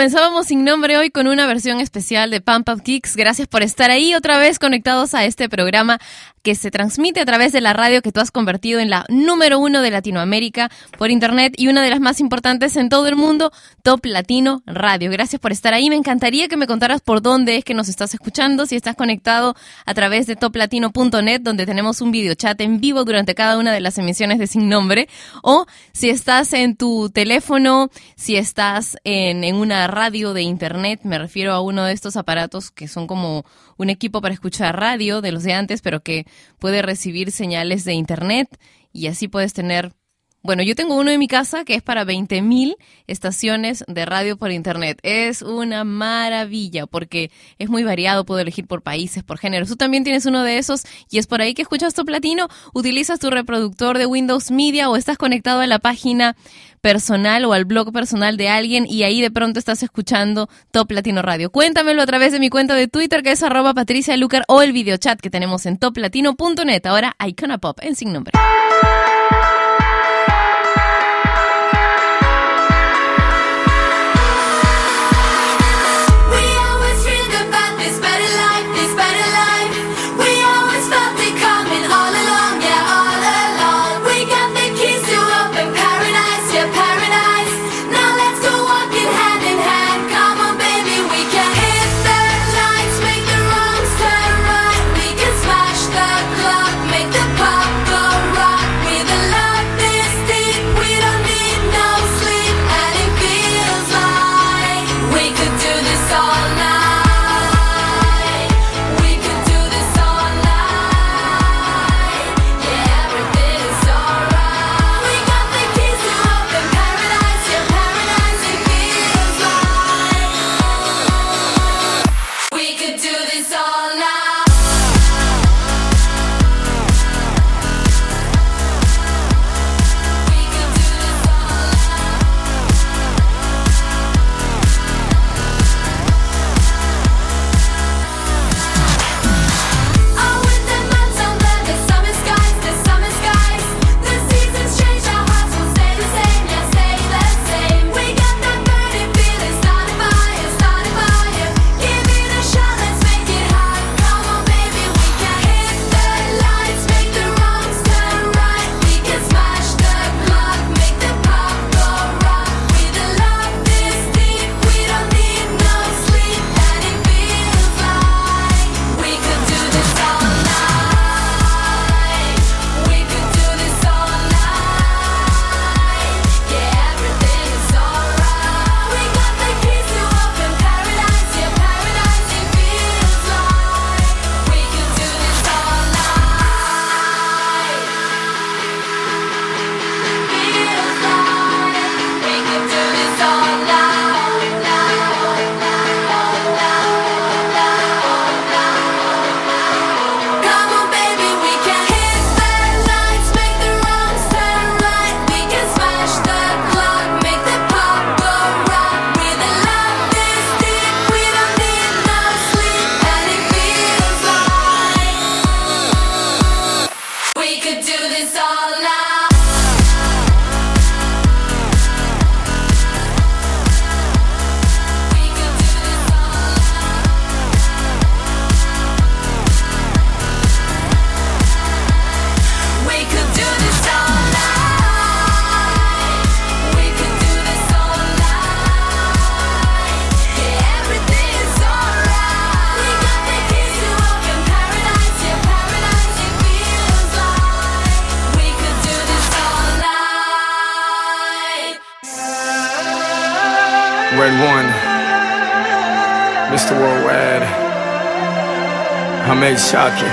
Comenzábamos sin nombre hoy con una versión especial de Pump Up Kicks. Gracias por estar ahí otra vez conectados a este programa que se transmite a través de la radio que tú has convertido en la número uno de Latinoamérica por internet y una de las más importantes en todo el mundo, Top Latino Radio. Gracias por estar ahí. Me encantaría que me contaras por dónde es que nos estás escuchando, si estás conectado a través de toplatino.net, donde tenemos un video chat en vivo durante cada una de las emisiones de Sin Nombre, o si estás en tu teléfono, si estás en, en una radio de internet, me refiero a uno de estos aparatos que son como un equipo para escuchar radio de los de antes, pero que puede recibir señales de internet y así puedes tener bueno, yo tengo uno en mi casa que es para 20.000 estaciones de radio por internet. Es una maravilla porque es muy variado, puedo elegir por países, por géneros. Tú también tienes uno de esos y es por ahí que escuchas tu platino, utilizas tu reproductor de Windows Media o estás conectado a la página personal o al blog personal de alguien y ahí de pronto estás escuchando Top Latino Radio. Cuéntamelo a través de mi cuenta de Twitter que es arroba Patricia Lucar o el videochat que tenemos en toplatino.net. Ahora Icona Pop en sin nombre. Shocking.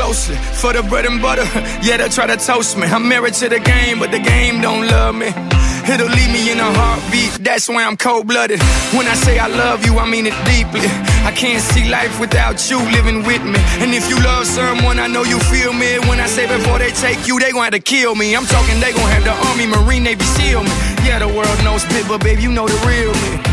Closely for the bread and butter. Yeah, they try to toast me. I'm married to the game, but the game don't love me. It'll leave me in a heartbeat. That's why I'm cold blooded. When I say I love you, I mean it deeply. I can't see life without you living with me. And if you love someone, I know you feel me. When I say before they take you, they gon' have to kill me. I'm talking, they gon' have the Army, Marine, Navy SEAL me. Yeah, the world knows bit, but babe, you know the real me.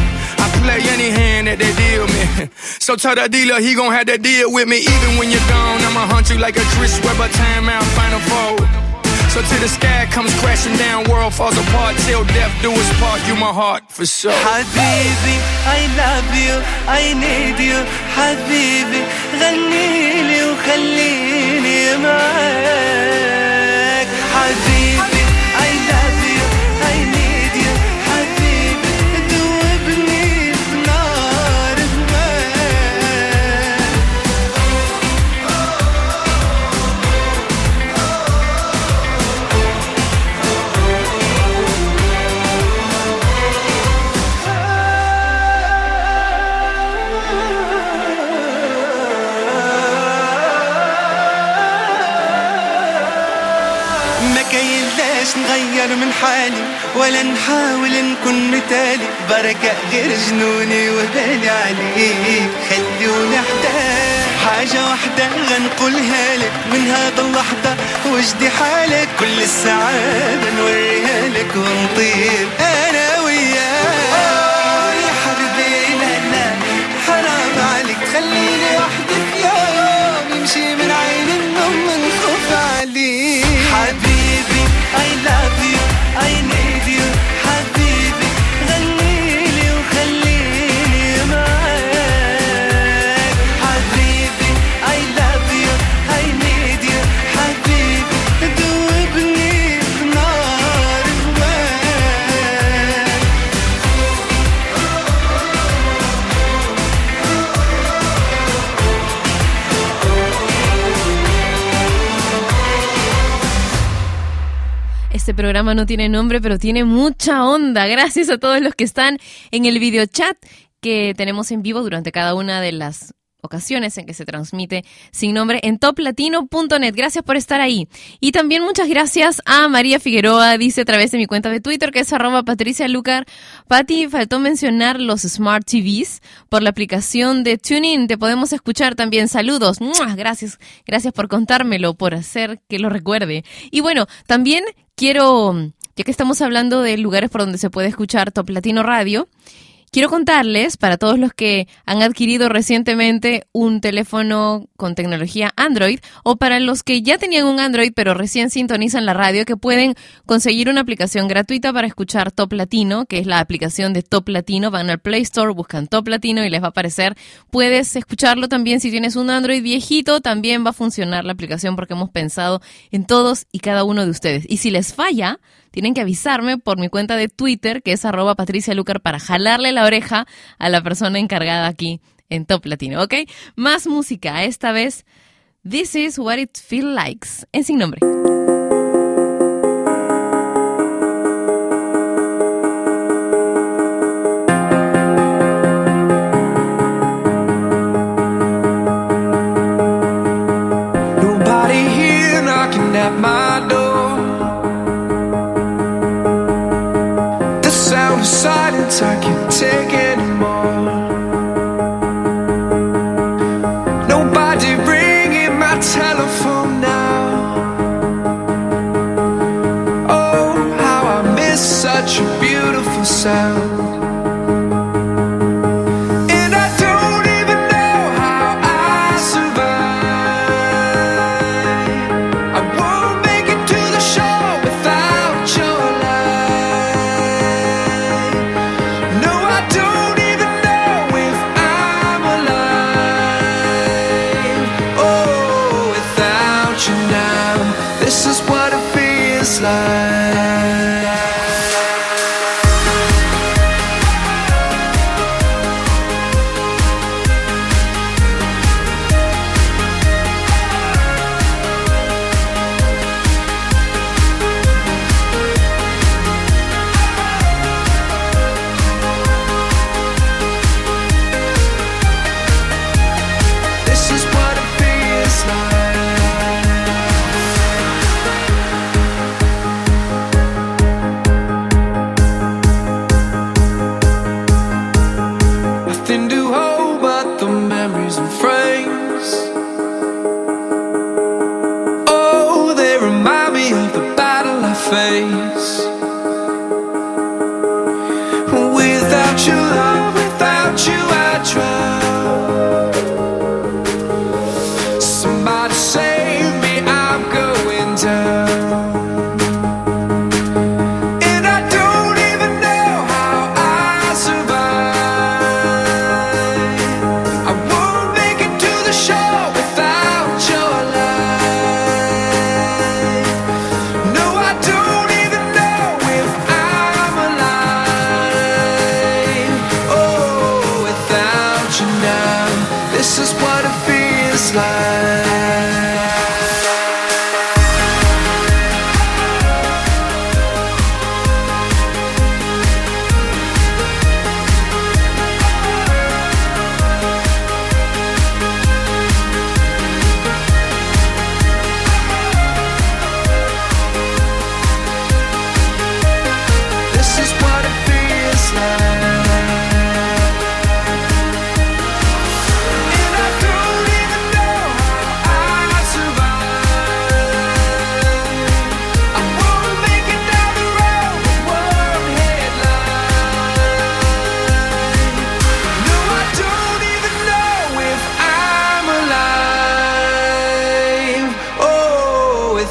I play any hand that they deal me. So tell the dealer he gon' have to deal with me. Even when you're gone, I'ma hunt you like a Chris Webber timeout final four. So till the sky comes crashing down, world falls apart. Till death do us part, you my heart for sure. حبيبي I love you I need you حبيبي غني لي وخليني معاك حبيبي نغير من حالي ولا نحاول نكون مثالي. بركة غير جنوني وبالي عليك. خلوني احتاج حاجة واحدة غنقولها لك. من هذا اللحظة وجدي حالك؟ كل السعادة نوريها لك ونطير أنا وياك. Programa no tiene nombre, pero tiene mucha onda. Gracias a todos los que están en el video chat que tenemos en vivo durante cada una de las ocasiones en que se transmite sin nombre en toplatino.net. Gracias por estar ahí. Y también muchas gracias a María Figueroa, dice a través de mi cuenta de Twitter, que es arroba Patricia Lucar. Pati, faltó mencionar los Smart TVs por la aplicación de TuneIn. Te podemos escuchar también. Saludos. Gracias. Gracias por contármelo, por hacer que lo recuerde. Y bueno, también quiero, ya que estamos hablando de lugares por donde se puede escuchar Top Latino Radio, Quiero contarles, para todos los que han adquirido recientemente un teléfono con tecnología Android, o para los que ya tenían un Android pero recién sintonizan la radio, que pueden conseguir una aplicación gratuita para escuchar Top Latino, que es la aplicación de Top Latino. Van al Play Store, buscan Top Latino y les va a aparecer. Puedes escucharlo también si tienes un Android viejito, también va a funcionar la aplicación porque hemos pensado en todos y cada uno de ustedes. Y si les falla, tienen que avisarme por mi cuenta de Twitter, que es arroba Patricia Lucar, para jalarle la oreja a la persona encargada aquí en Top Latino, ¿ok? Más música, esta vez This is what it feels like, en sin nombre. of silence, I can't take anymore. Nobody ringing my telephone now. Oh, how I miss such a beautiful sound.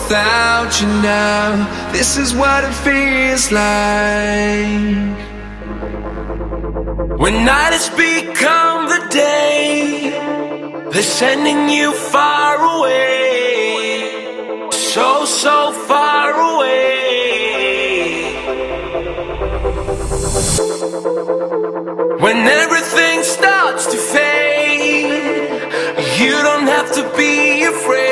without you now. This is what it feels like. When night has become the day, they're sending you far away. So, so far away. When everything starts to fade, you don't have to be afraid.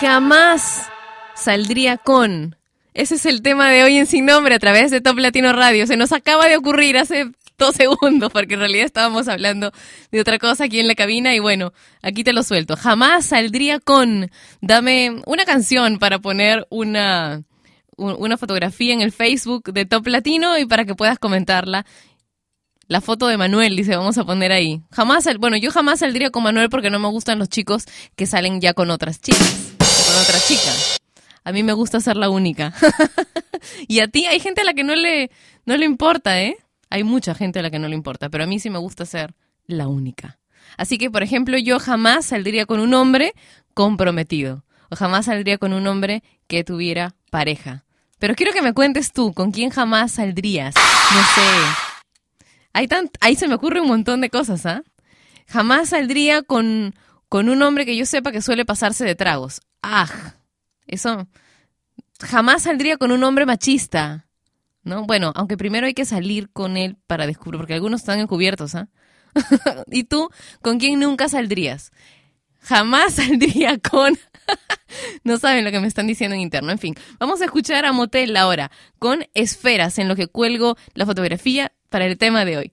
Jamás saldría con. Ese es el tema de hoy en Sin Nombre a través de Top Latino Radio. Se nos acaba de ocurrir hace dos segundos porque en realidad estábamos hablando de otra cosa aquí en la cabina y bueno, aquí te lo suelto. Jamás saldría con. Dame una canción para poner una, una fotografía en el Facebook de Top Latino y para que puedas comentarla. La foto de Manuel, dice, vamos a poner ahí. Jamás, bueno, yo jamás saldría con Manuel porque no me gustan los chicos que salen ya con otras chicas, otra chica. A mí me gusta ser la única. y a ti hay gente a la que no le, no le importa, ¿eh? Hay mucha gente a la que no le importa, pero a mí sí me gusta ser la única. Así que, por ejemplo, yo jamás saldría con un hombre comprometido. O jamás saldría con un hombre que tuviera pareja. Pero quiero que me cuentes tú, ¿con quién jamás saldrías? No sé. Hay tan, ahí se me ocurre un montón de cosas, ¿ah? Jamás saldría con, con un hombre que yo sepa que suele pasarse de tragos. ¡Ah! Eso. Jamás saldría con un hombre machista. ¿No? Bueno, aunque primero hay que salir con él para descubrir, porque algunos están encubiertos, ¿ah? ¿Y tú con quién nunca saldrías? Jamás saldría con... no saben lo que me están diciendo en interno. En fin, vamos a escuchar a Motel ahora, con esferas en lo que cuelgo la fotografía para el tema de hoy.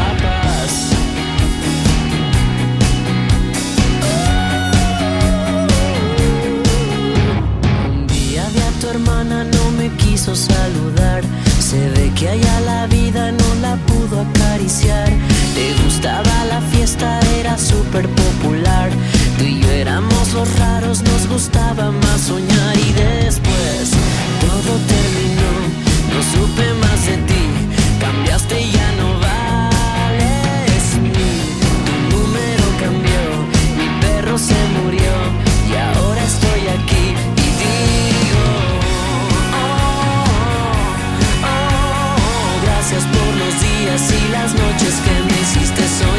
saludar. Se ve que allá la vida no la pudo acariciar. Le gustaba la fiesta, era súper popular. Tú y yo éramos los raros, nos gustaba más soñar. Y después días y las noches que me hiciste soñar.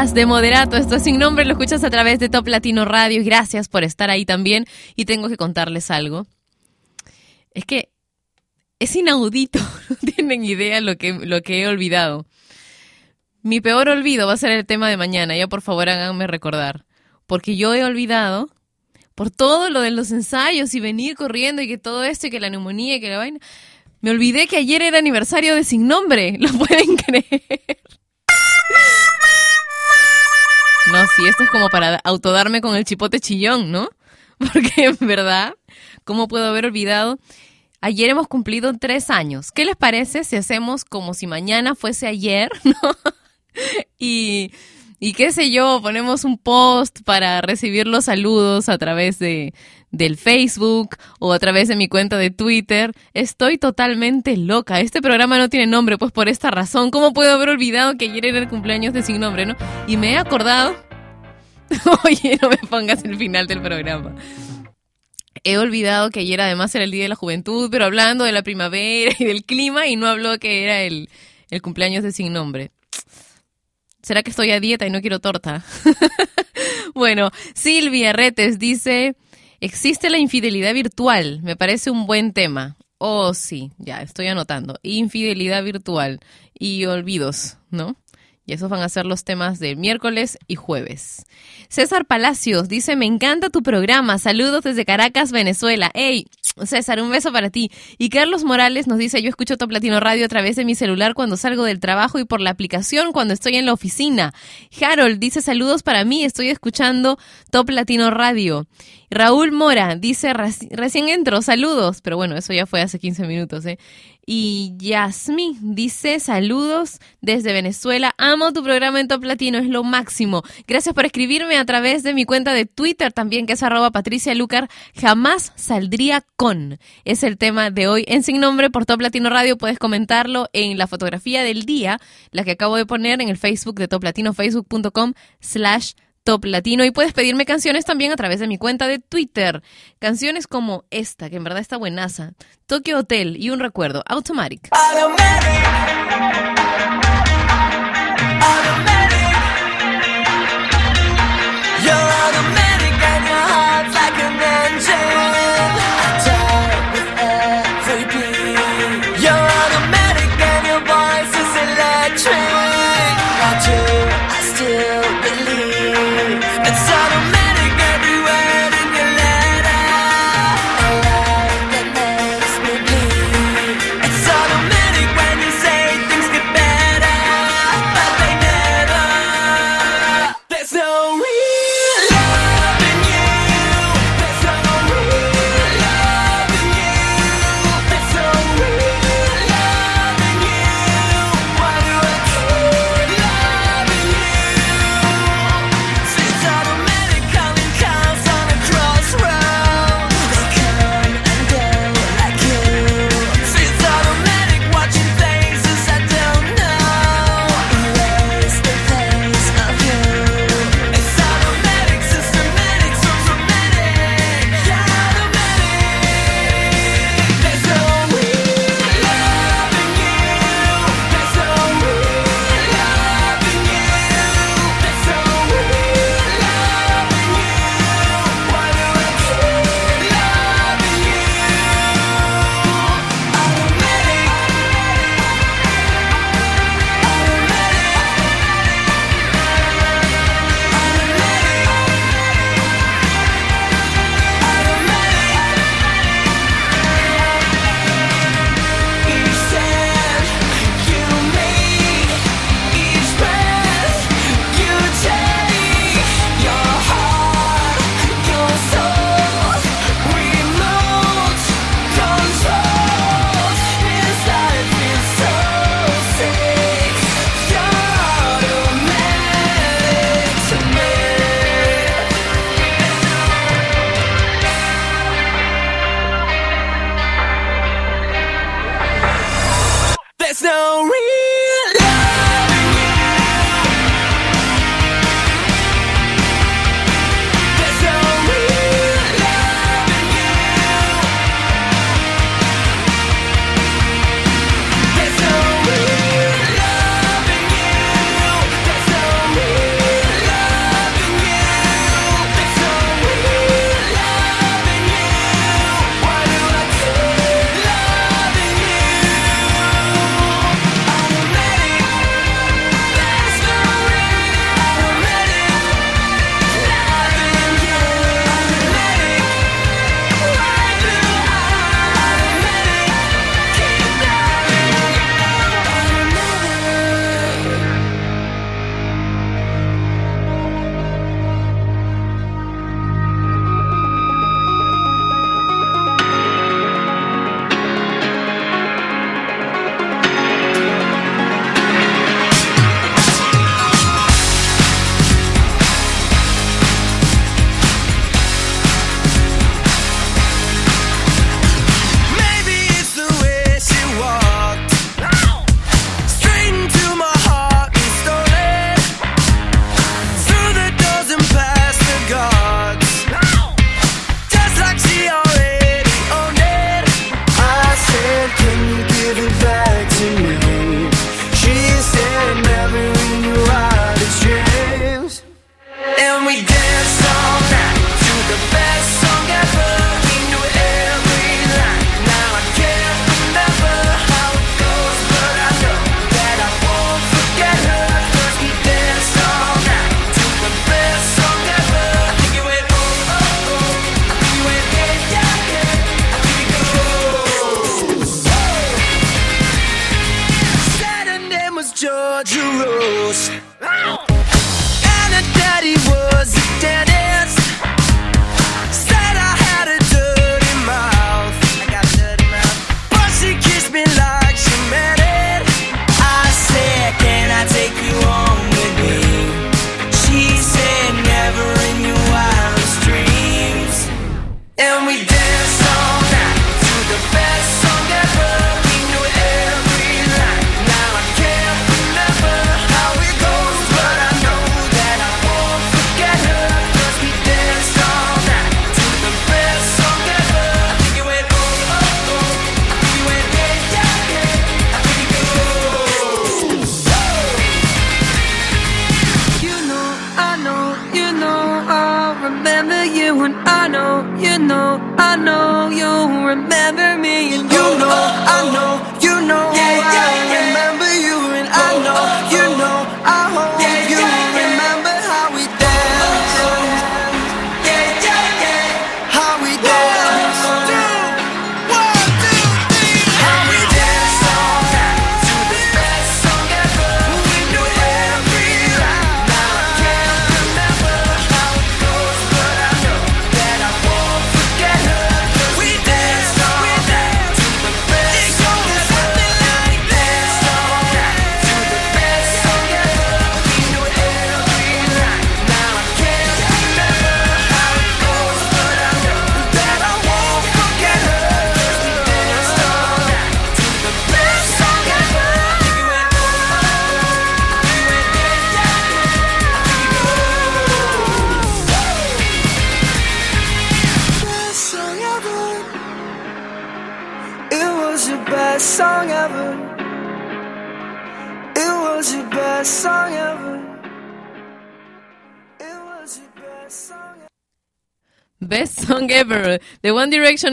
De Moderato, esto es sin nombre, lo escuchas a través de Top Latino Radio. Gracias por estar ahí también. Y tengo que contarles algo. Es que es inaudito, no tienen idea lo que, lo que he olvidado. Mi peor olvido va a ser el tema de mañana, ya por favor háganme recordar. Porque yo he olvidado, por todo lo de los ensayos y venir corriendo y que todo esto y que la neumonía y que la vaina, me olvidé que ayer era aniversario de Sin Nombre, ¿lo pueden creer? No, sí, esto es como para autodarme con el chipote chillón, ¿no? Porque en verdad, ¿cómo puedo haber olvidado? Ayer hemos cumplido tres años. ¿Qué les parece si hacemos como si mañana fuese ayer, ¿no? Y, y qué sé yo, ponemos un post para recibir los saludos a través de, del Facebook o a través de mi cuenta de Twitter. Estoy totalmente loca. Este programa no tiene nombre, pues por esta razón. ¿Cómo puedo haber olvidado que ayer era el cumpleaños de Sin Nombre, no? Y me he acordado. Oye, no me pongas el final del programa. He olvidado que ayer además era el Día de la Juventud, pero hablando de la primavera y del clima y no habló que era el, el cumpleaños de Sin Nombre. ¿Será que estoy a dieta y no quiero torta? bueno, Silvia Retes dice, existe la infidelidad virtual, me parece un buen tema. Oh, sí, ya estoy anotando. Infidelidad virtual y olvidos, ¿no? Y esos van a ser los temas de miércoles y jueves. César Palacios dice, me encanta tu programa. Saludos desde Caracas, Venezuela. Hey, César, un beso para ti. Y Carlos Morales nos dice, yo escucho Top Latino Radio a través de mi celular cuando salgo del trabajo y por la aplicación cuando estoy en la oficina. Harold dice, saludos para mí, estoy escuchando Top Latino Radio. Raúl Mora dice, recién entro, saludos. Pero bueno, eso ya fue hace 15 minutos, ¿eh? Y Yasmi dice saludos desde Venezuela. Amo tu programa en Top Latino, es lo máximo. Gracias por escribirme a través de mi cuenta de Twitter también, que es arroba Patricia Lucar. Jamás saldría con. Es el tema de hoy en Sin Nombre por Top Latino Radio. Puedes comentarlo en la fotografía del día, la que acabo de poner en el Facebook de Top Latino, facebook.com slash Top Latino y puedes pedirme canciones también a través de mi cuenta de Twitter. Canciones como esta, que en verdad está buenaza. Tokyo Hotel y un recuerdo, Automatic. better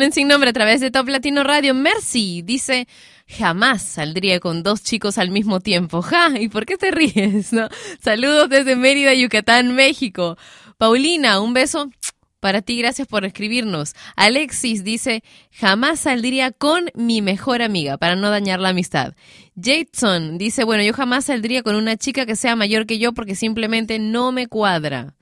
En sin nombre a través de Top Latino Radio. Mercy dice, jamás saldría con dos chicos al mismo tiempo. Ja, ¿y por qué te ríes? no? Saludos desde Mérida, Yucatán, México. Paulina, un beso para ti, gracias por escribirnos. Alexis dice, jamás saldría con mi mejor amiga para no dañar la amistad. Jason dice, bueno, yo jamás saldría con una chica que sea mayor que yo porque simplemente no me cuadra.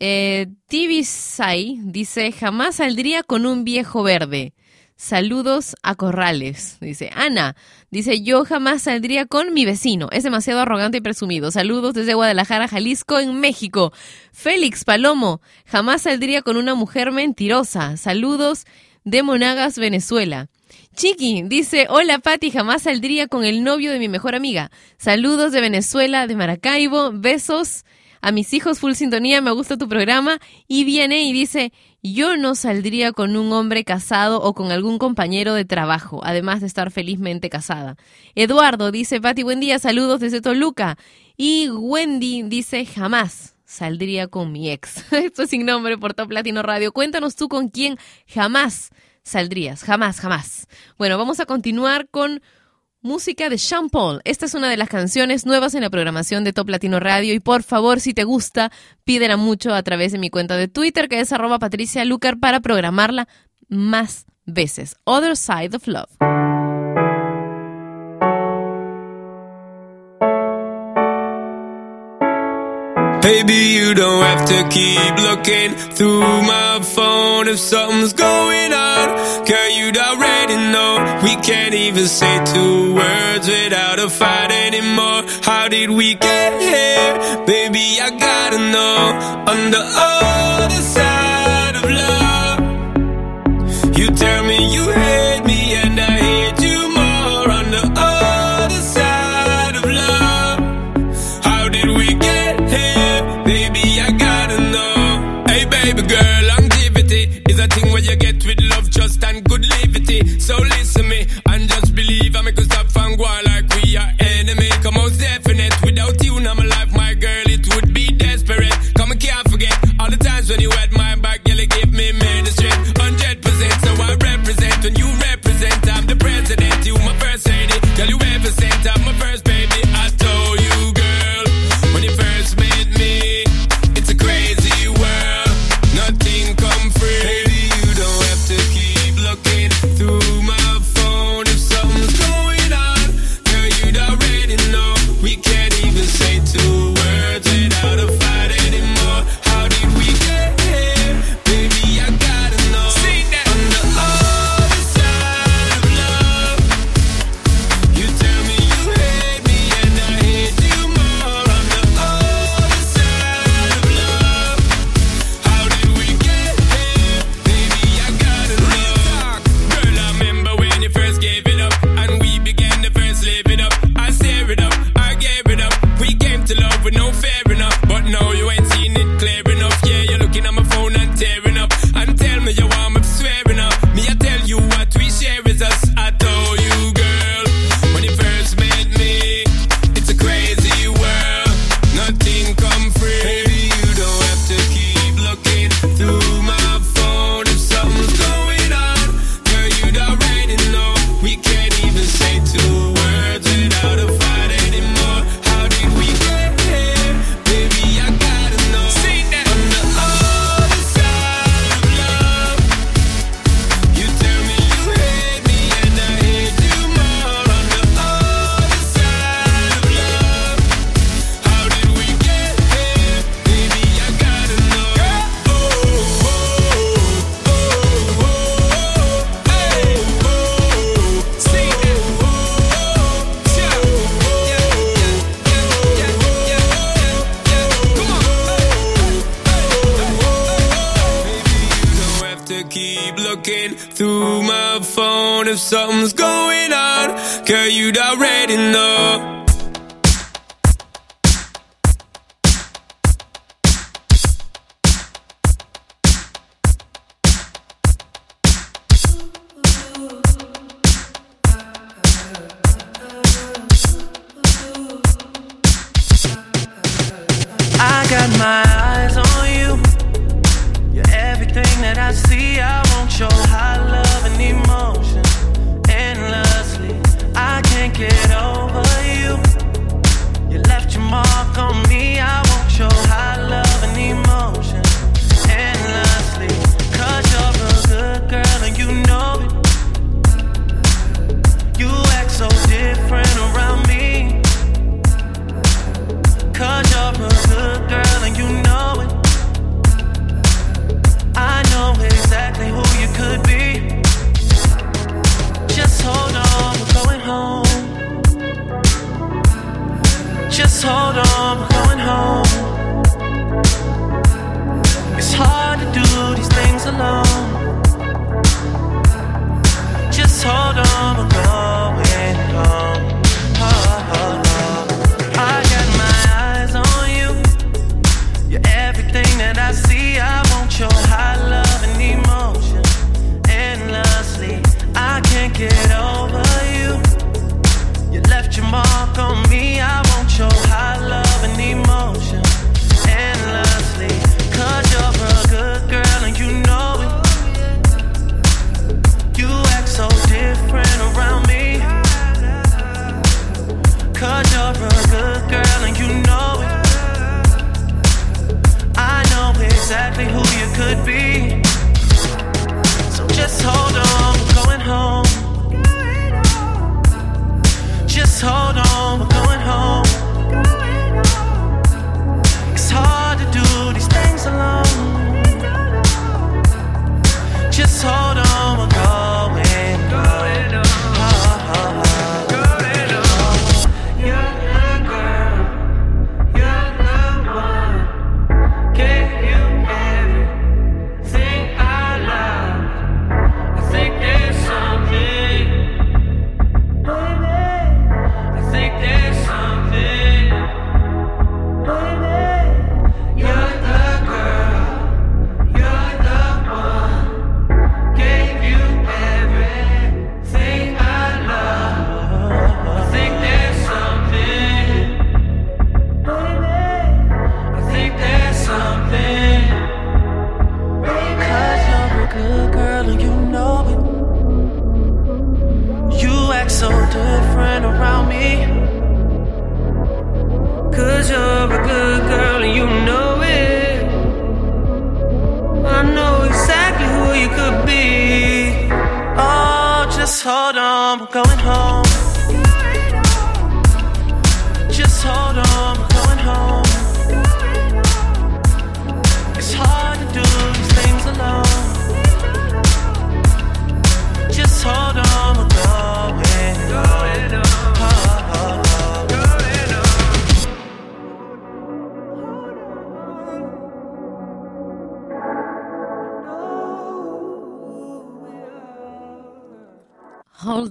Eh, Tibisai dice, jamás saldría con un viejo verde. Saludos a Corrales. Dice Ana. Dice, yo jamás saldría con mi vecino. Es demasiado arrogante y presumido. Saludos desde Guadalajara, Jalisco, en México. Félix Palomo. Jamás saldría con una mujer mentirosa. Saludos de Monagas, Venezuela. Chiqui dice, hola Patti, jamás saldría con el novio de mi mejor amiga. Saludos de Venezuela, de Maracaibo. Besos a mis hijos full sintonía, me gusta tu programa. Y viene y dice, yo no saldría con un hombre casado o con algún compañero de trabajo, además de estar felizmente casada. Eduardo dice, Pati, buen día, saludos desde Toluca. Y Wendy dice, jamás saldría con mi ex. Esto es sin nombre por Top Latino Radio. Cuéntanos tú con quién jamás saldrías, jamás, jamás. Bueno, vamos a continuar con música de Sean Paul. Esta es una de las canciones nuevas en la programación de Top Latino Radio y por favor, si te gusta, pídela mucho a través de mi cuenta de Twitter que es arroba Patricia Lucar para programarla más veces. Other Side of Love. Baby, you don't have to keep looking through my phone if something's going on. Girl, you'd already know. We can't even say two words without a fight anymore. How did we get here? Baby, I gotta know. On the something's going on. Girl, you'd already know.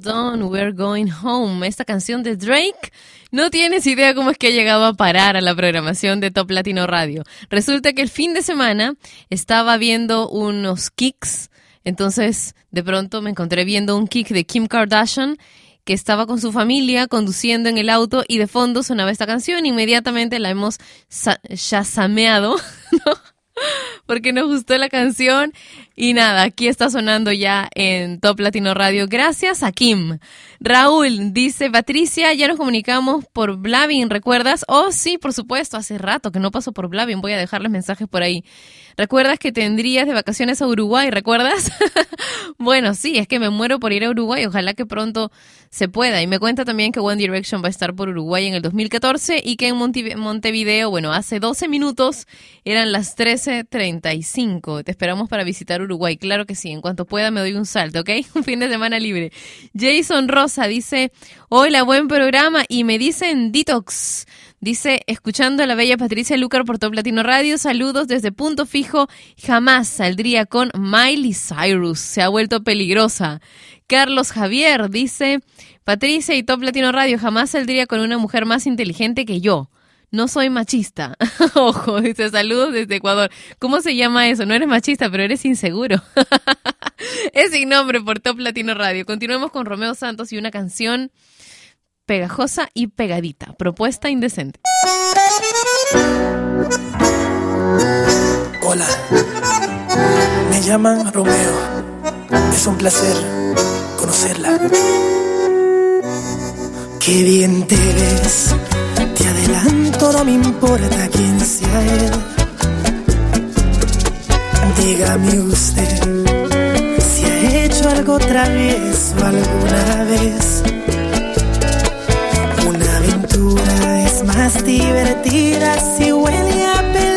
Hold we're going home. Esta canción de Drake. No tienes idea cómo es que ha llegado a parar a la programación de Top Latino Radio. Resulta que el fin de semana estaba viendo unos kicks. Entonces, de pronto me encontré viendo un kick de Kim Kardashian que estaba con su familia conduciendo en el auto y de fondo sonaba esta canción. Inmediatamente la hemos shazameado, ¿no? Porque nos gustó la canción. Y nada, aquí está sonando ya en Top Latino Radio. Gracias a Kim. Raúl dice, Patricia, ya nos comunicamos por Blavin, ¿recuerdas? Oh, sí, por supuesto, hace rato que no paso por Blavin. Voy a dejarles mensajes por ahí. ¿Recuerdas que tendrías de vacaciones a Uruguay? ¿Recuerdas? bueno, sí, es que me muero por ir a Uruguay. Ojalá que pronto se pueda. Y me cuenta también que One Direction va a estar por Uruguay en el 2014 y que en Monte- Montevideo, bueno, hace 12 minutos eran las 13.35. Te esperamos para visitar Uruguay. Claro que sí. En cuanto pueda me doy un salto, ¿ok? Un fin de semana libre. Jason Rosa dice, hola, buen programa. Y me dicen detox. Dice, escuchando a la bella Patricia Lucar por Top Latino Radio, saludos desde Punto Fijo, jamás saldría con Miley Cyrus, se ha vuelto peligrosa. Carlos Javier dice, Patricia y Top Latino Radio, jamás saldría con una mujer más inteligente que yo. No soy machista. Ojo, dice saludos desde Ecuador. ¿Cómo se llama eso? No eres machista, pero eres inseguro. es sin nombre por Top Latino Radio. Continuemos con Romeo Santos y una canción pegajosa y pegadita. Propuesta indecente. Hola, me llaman Romeo. Es un placer conocerla. Qué bien te ves, te adelanto, no me importa quién sea él. Dígame usted si ha hecho algo travieso alguna vez. Una aventura es más divertida si huele a peligro.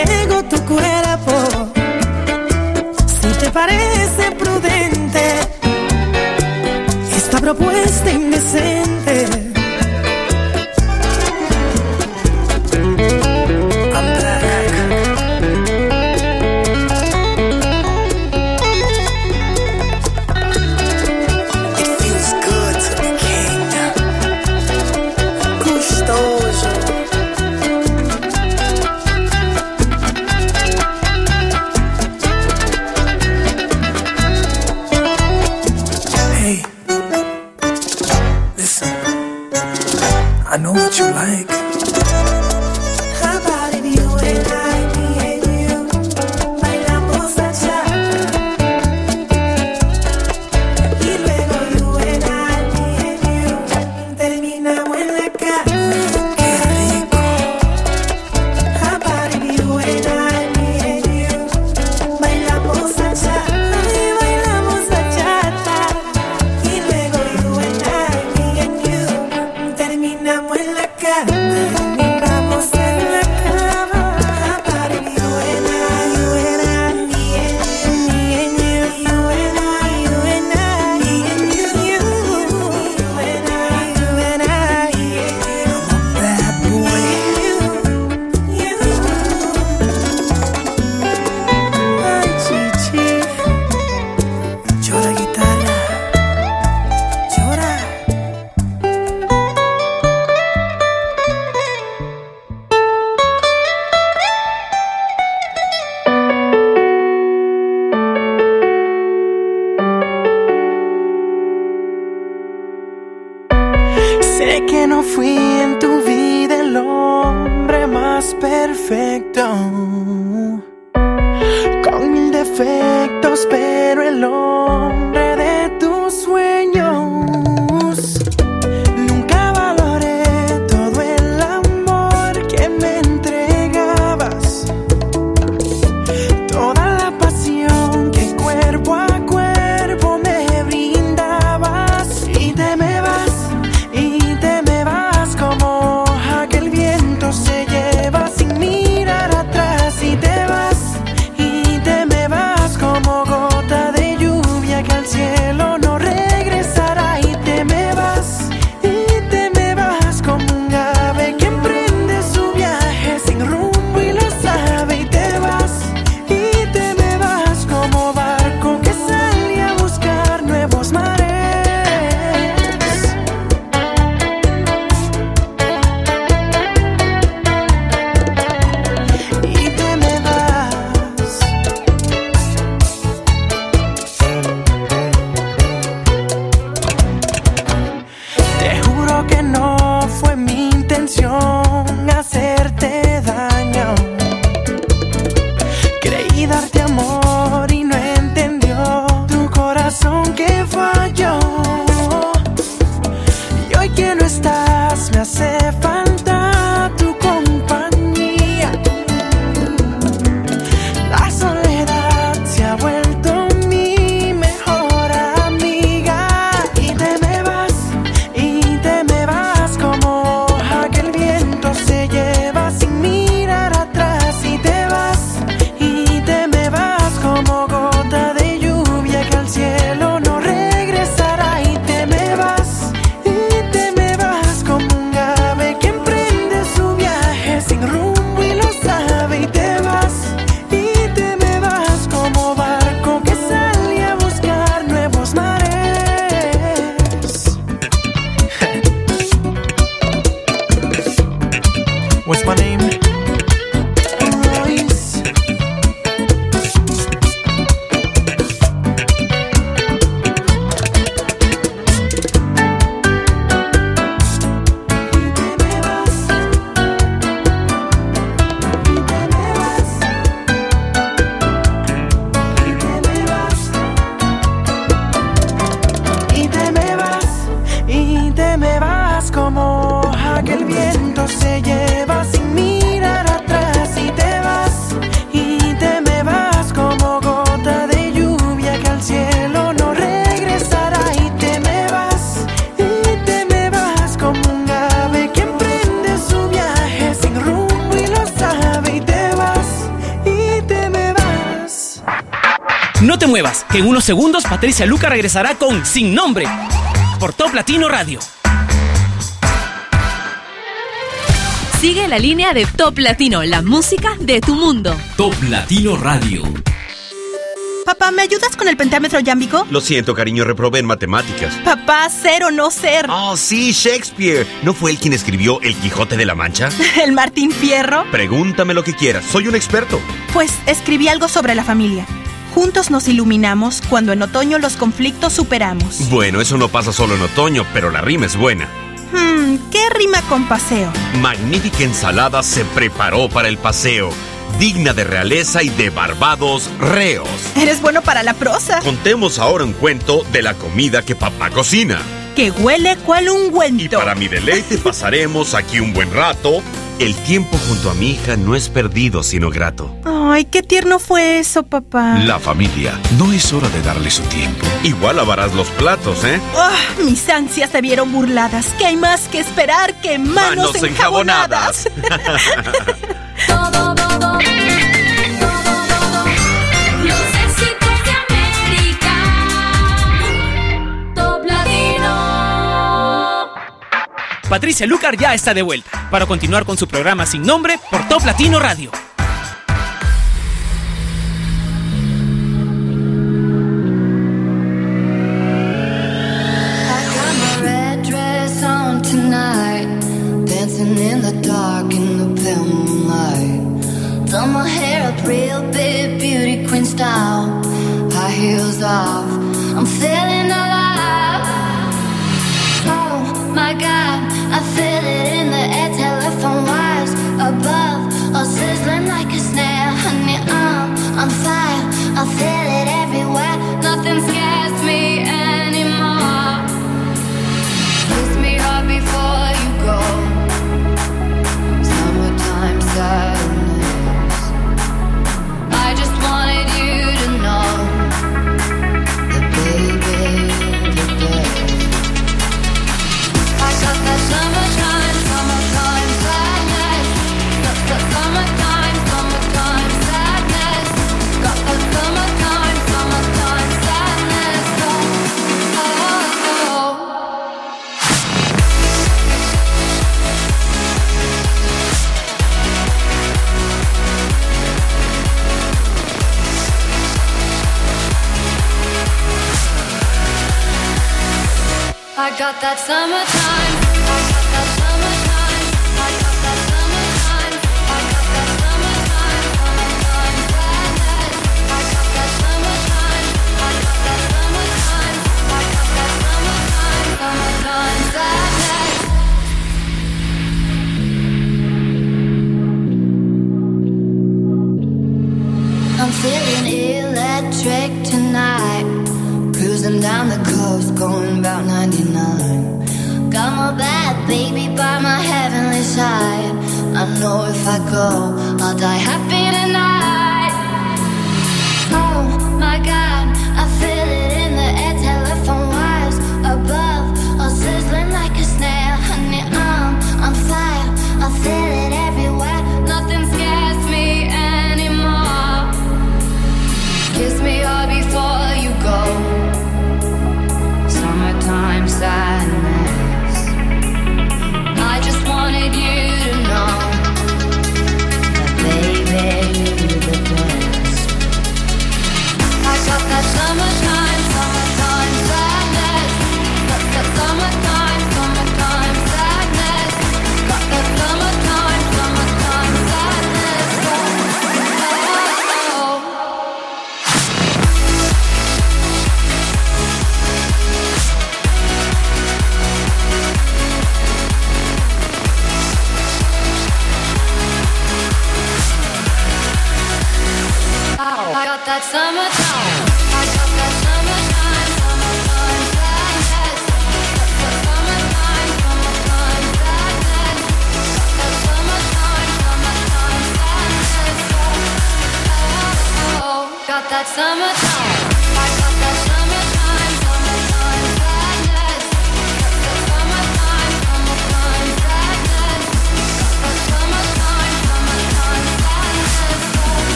propuesta indecente. Hoy que no estás, me hace Patricia Luca regresará con Sin Nombre por Top Latino Radio. Sigue la línea de Top Latino, la música de tu mundo. Top Latino Radio. Papá, ¿me ayudas con el pentámetro yámbico? Lo siento, cariño, reprobé en matemáticas. Papá, ser o no ser. Oh, sí, Shakespeare. ¿No fue él quien escribió El Quijote de la Mancha? ¿El Martín Fierro? Pregúntame lo que quieras, soy un experto. Pues escribí algo sobre la familia. Juntos nos iluminamos cuando en otoño los conflictos superamos. Bueno, eso no pasa solo en otoño, pero la rima es buena. Hmm, ¿qué rima con paseo? Magnífica ensalada se preparó para el paseo, digna de realeza y de barbados reos. Eres bueno para la prosa. Contemos ahora un cuento de la comida que papá cocina. Que huele cual un Y para mi deleite pasaremos aquí un buen rato. El tiempo junto a mi hija no es perdido, sino grato. Ay, qué tierno fue eso, papá. La familia, no es hora de darle su tiempo. Igual lavarás los platos, ¿eh? Ah, mis ansias se vieron burladas. ¿Qué hay más que esperar que manos, Manos enjabonadas. Latino. Patricia Lucar ya está de vuelta para continuar con su programa Sin Nombre por Top Latino Radio.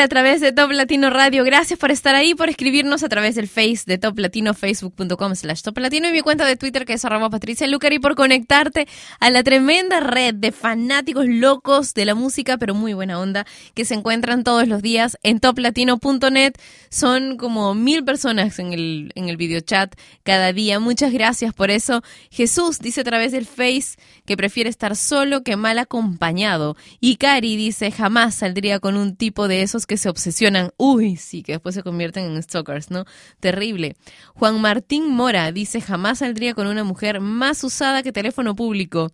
A través de Top Latino Radio. Gracias por estar ahí, por escribirnos a través del Face de Top Latino, facebook.com slash Top Latino y mi cuenta de Twitter que es arroba Patricia Lucar y por conectarte a la tremenda red de fanáticos locos de la música, pero muy buena onda, que se encuentran todos los días en toplatino.net. Son como mil personas en el, en el videochat cada día. Muchas gracias por eso. Jesús dice a través del Face que prefiere estar solo que mal acompañado. Y Cari dice jamás saldría con un tipo de esos que se obsesionan. Uy, sí, que después se convierten en stalkers, ¿no? Terrible. Juan Martín Mora dice jamás saldría con una mujer más usada que teléfono público.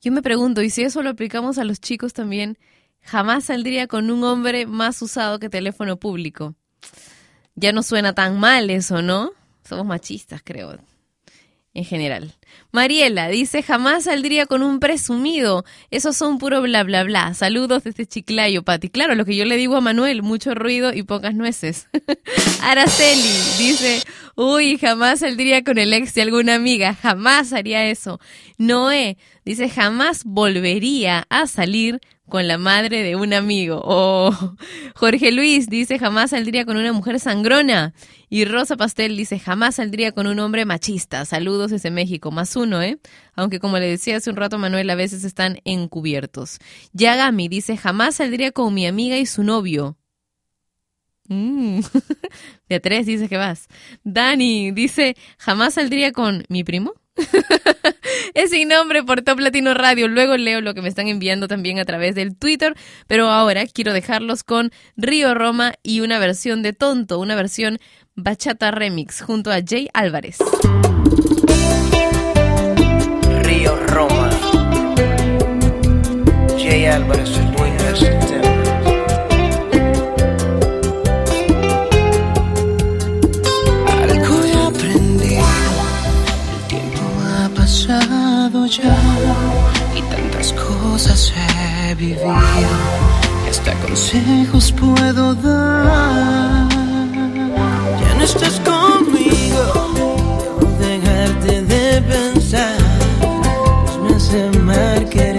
Yo me pregunto, ¿y si eso lo aplicamos a los chicos también? Jamás saldría con un hombre más usado que teléfono público. Ya no suena tan mal eso, ¿no? Somos machistas, creo en general. Mariela dice, jamás saldría con un presumido. Esos son puro bla bla bla. Saludos desde Chiclayo, Pati. Claro, lo que yo le digo a Manuel, mucho ruido y pocas nueces. Araceli dice, uy, jamás saldría con el ex de alguna amiga. Jamás haría eso. Noé dice, jamás volvería a salir con la madre de un amigo. Oh. Jorge Luis dice, jamás saldría con una mujer sangrona. Y Rosa Pastel dice, jamás saldría con un hombre machista. Saludos desde México. Más uno, ¿eh? Aunque como le decía hace un rato Manuel, a veces están encubiertos. Yagami dice, jamás saldría con mi amiga y su novio. Mm. De a tres dice que vas. Dani dice, jamás saldría con mi primo. es sin nombre por Top Latino Radio. Luego leo lo que me están enviando también a través del Twitter. Pero ahora quiero dejarlos con Río Roma y una versión de Tonto, una versión Bachata Remix junto a Jay Álvarez. Río Roma. Jay Álvarez, el dueño de ese y tantas cosas he vivido. que Hasta consejos puedo dar. Ya no estás conmigo, dejarte de pensar. Pues me hace mal quererte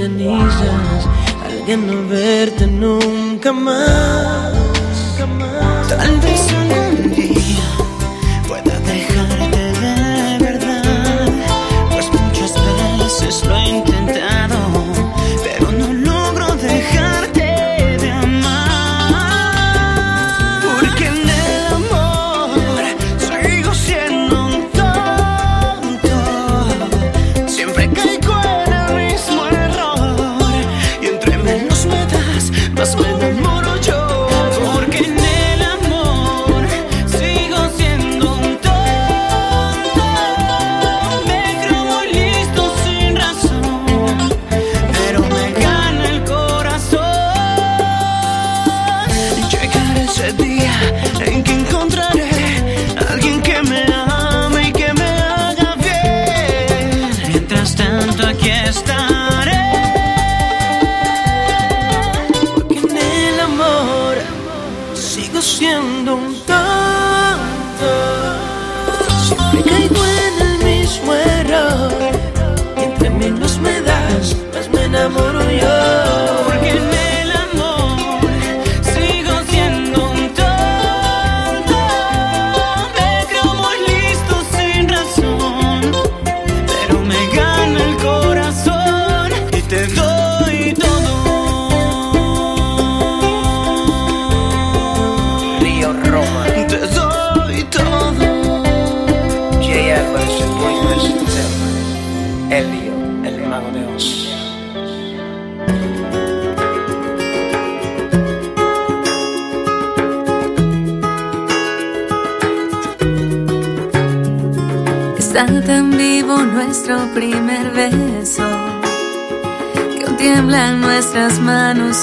cenizas al que no verte nunca más. Tal vez algún día pueda dejarte de verdad, pues muchas veces lo he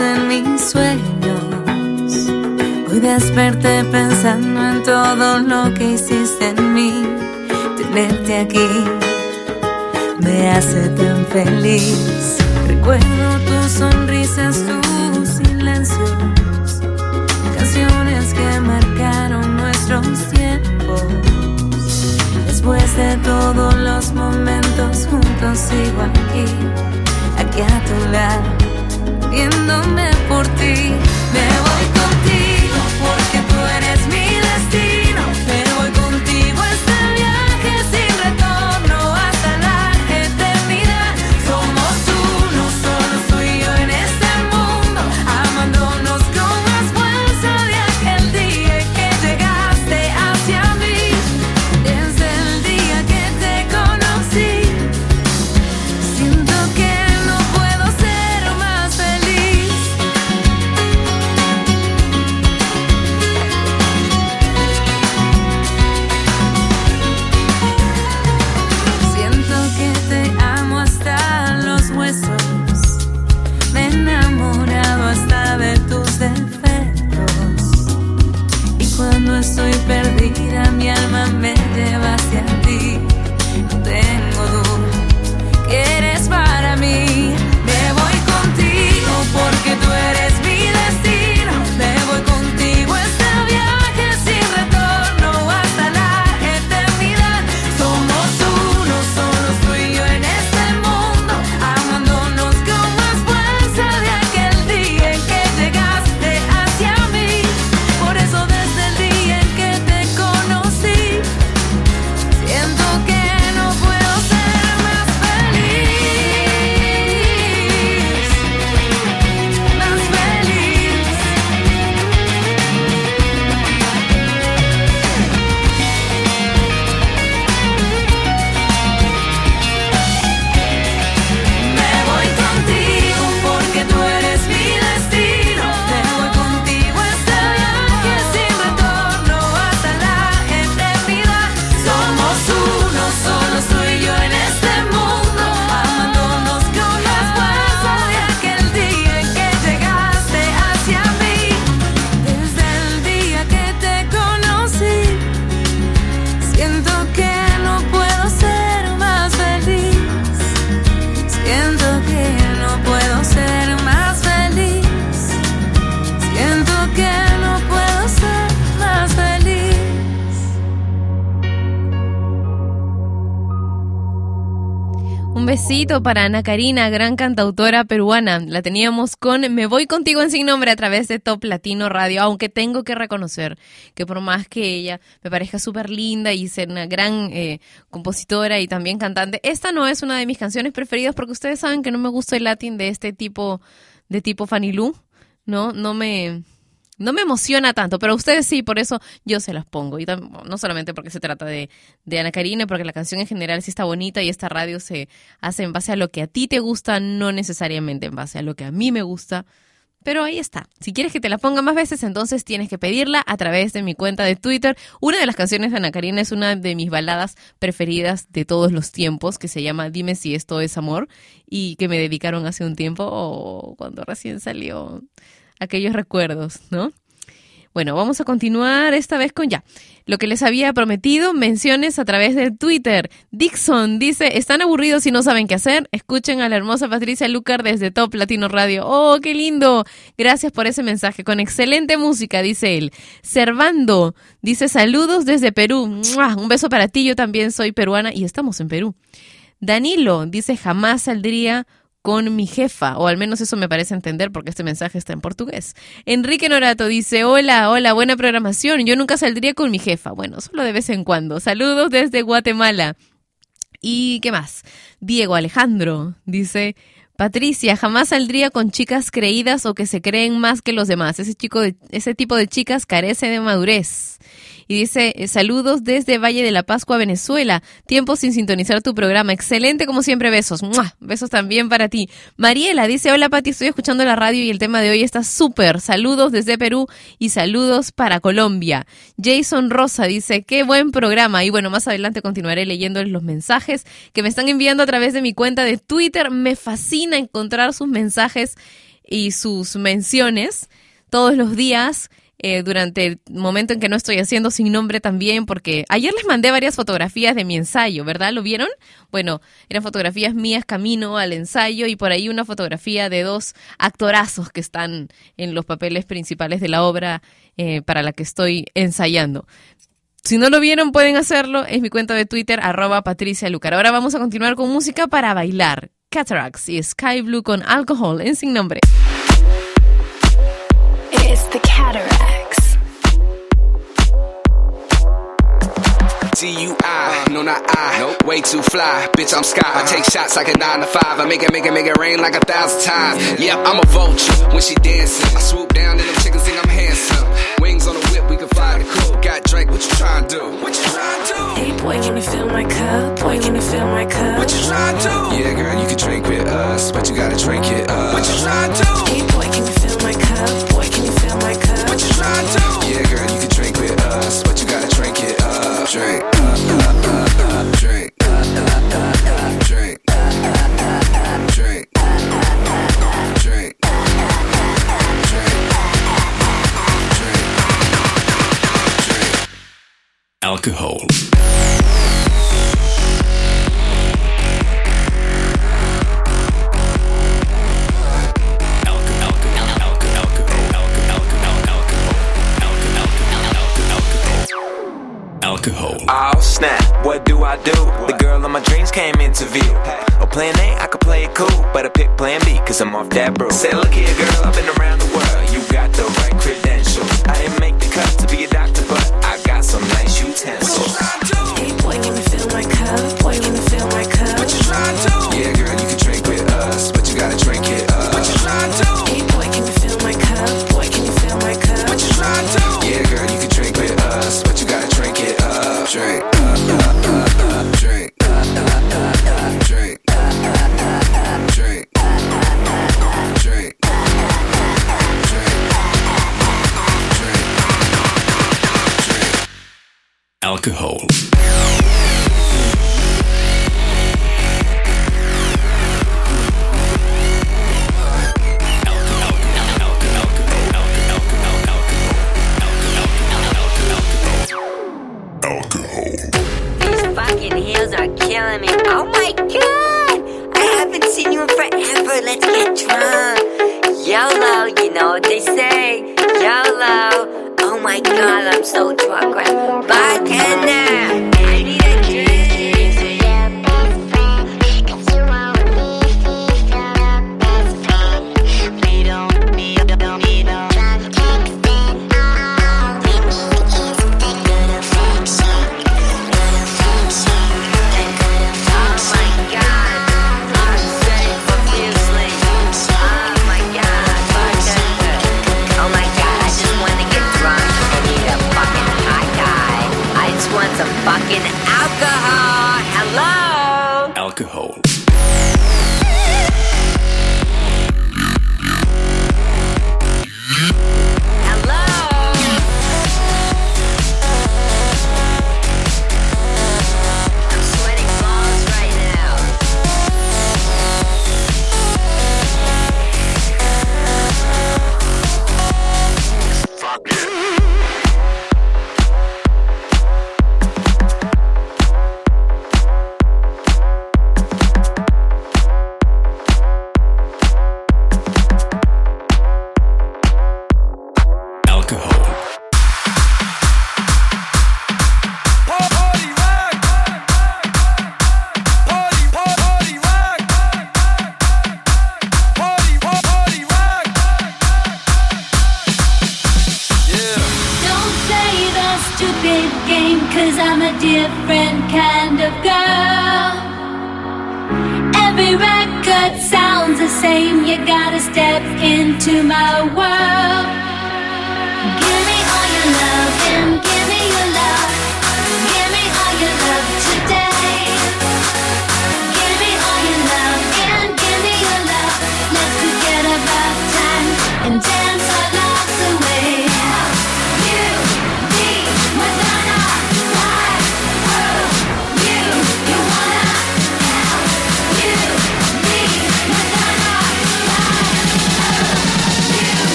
en mis sueños. Hoy desperté pensando en todo lo que hiciste en mí. Tenerte aquí me hace tan feliz. Un besito para Ana Karina, gran cantautora peruana. La teníamos con Me Voy Contigo en Sin Nombre a través de Top Latino Radio, aunque tengo que reconocer que por más que ella me parezca súper linda y ser una gran eh, compositora y también cantante, esta no es una de mis canciones preferidas porque ustedes saben que no me gusta el latín de este tipo, de tipo Fanny Lu, ¿no? No me... No me emociona tanto, pero ustedes sí, por eso yo se las pongo. Y no solamente porque se trata de, de Ana Karina, porque la canción en general sí está bonita y esta radio se hace en base a lo que a ti te gusta, no necesariamente en base a lo que a mí me gusta. Pero ahí está. Si quieres que te la ponga más veces, entonces tienes que pedirla a través de mi cuenta de Twitter. Una de las canciones de Ana Karina es una de mis baladas preferidas de todos los tiempos, que se llama Dime si esto es amor, y que me dedicaron hace un tiempo, o cuando recién salió aquellos recuerdos, ¿no? Bueno, vamos a continuar esta vez con ya. Lo que les había prometido, menciones a través de Twitter. Dixon dice, ¿están aburridos y no saben qué hacer? Escuchen a la hermosa Patricia Lucar desde Top Latino Radio. ¡Oh, qué lindo! Gracias por ese mensaje. Con excelente música, dice él. Servando dice, saludos desde Perú. Un beso para ti, yo también soy peruana y estamos en Perú. Danilo dice, jamás saldría con mi jefa, o al menos eso me parece entender porque este mensaje está en portugués. Enrique Norato dice, hola, hola, buena programación, yo nunca saldría con mi jefa, bueno, solo de vez en cuando. Saludos desde Guatemala. ¿Y qué más? Diego Alejandro dice, Patricia, jamás saldría con chicas creídas o que se creen más que los demás. Ese chico ese tipo de chicas carece de madurez. Y dice, eh, saludos desde Valle de la Pascua, Venezuela. Tiempo sin sintonizar tu programa. Excelente como siempre, besos. Besos también para ti. Mariela dice, hola Pati, estoy escuchando la radio y el tema de hoy está súper. Saludos desde Perú y saludos para Colombia. Jason Rosa dice, qué buen programa. Y bueno, más adelante continuaré leyendo los mensajes que me están enviando a través de mi cuenta de Twitter. Me fascina encontrar sus mensajes y sus menciones todos los días eh, durante el momento en que no estoy haciendo sin nombre también, porque ayer les mandé varias fotografías de mi ensayo, ¿verdad? ¿Lo vieron? Bueno, eran fotografías mías camino al ensayo y por ahí una fotografía de dos actorazos que están en los papeles principales de la obra eh, para la que estoy ensayando. Si no lo vieron, pueden hacerlo. Es mi cuenta de Twitter, arroba Patricia Lucar. Ahora vamos a continuar con música para bailar. Cataracts y Sky Blue con alcohol en sin nombre. It's the cataracts. T-U-I, no not I, nope. way too fly, bitch I'm sky. I take shots like a nine to five, I make it, make it, make it rain like a thousand times. Yep, I'm a vulture when she dancing. I swoop down and them chickens think I'm handsome. Wings on the whip, we can fly the coop. Got Drake, what you trying to do? What you trying to do? Hey boy, can you fill my cup? Boy, can you fill my cup? What you trying to do? Yeah, girl, you can drink with us, but you gotta drink it up. What you trying to do? Hey boy, can you fill my cup? Boy, can you fill my cup? What you trying to do? Yeah, girl, you Alcohol. Alcohol. Oh snap, what do I do? The girl of my dreams came into view. Oh, plan A, I could play it cool, but I pick plan B, cause I'm off that brew. Say, look here, girl, I've been around the world. You got the right credentials. I didn't make the cut to be a doctor, but I got some nice utensils.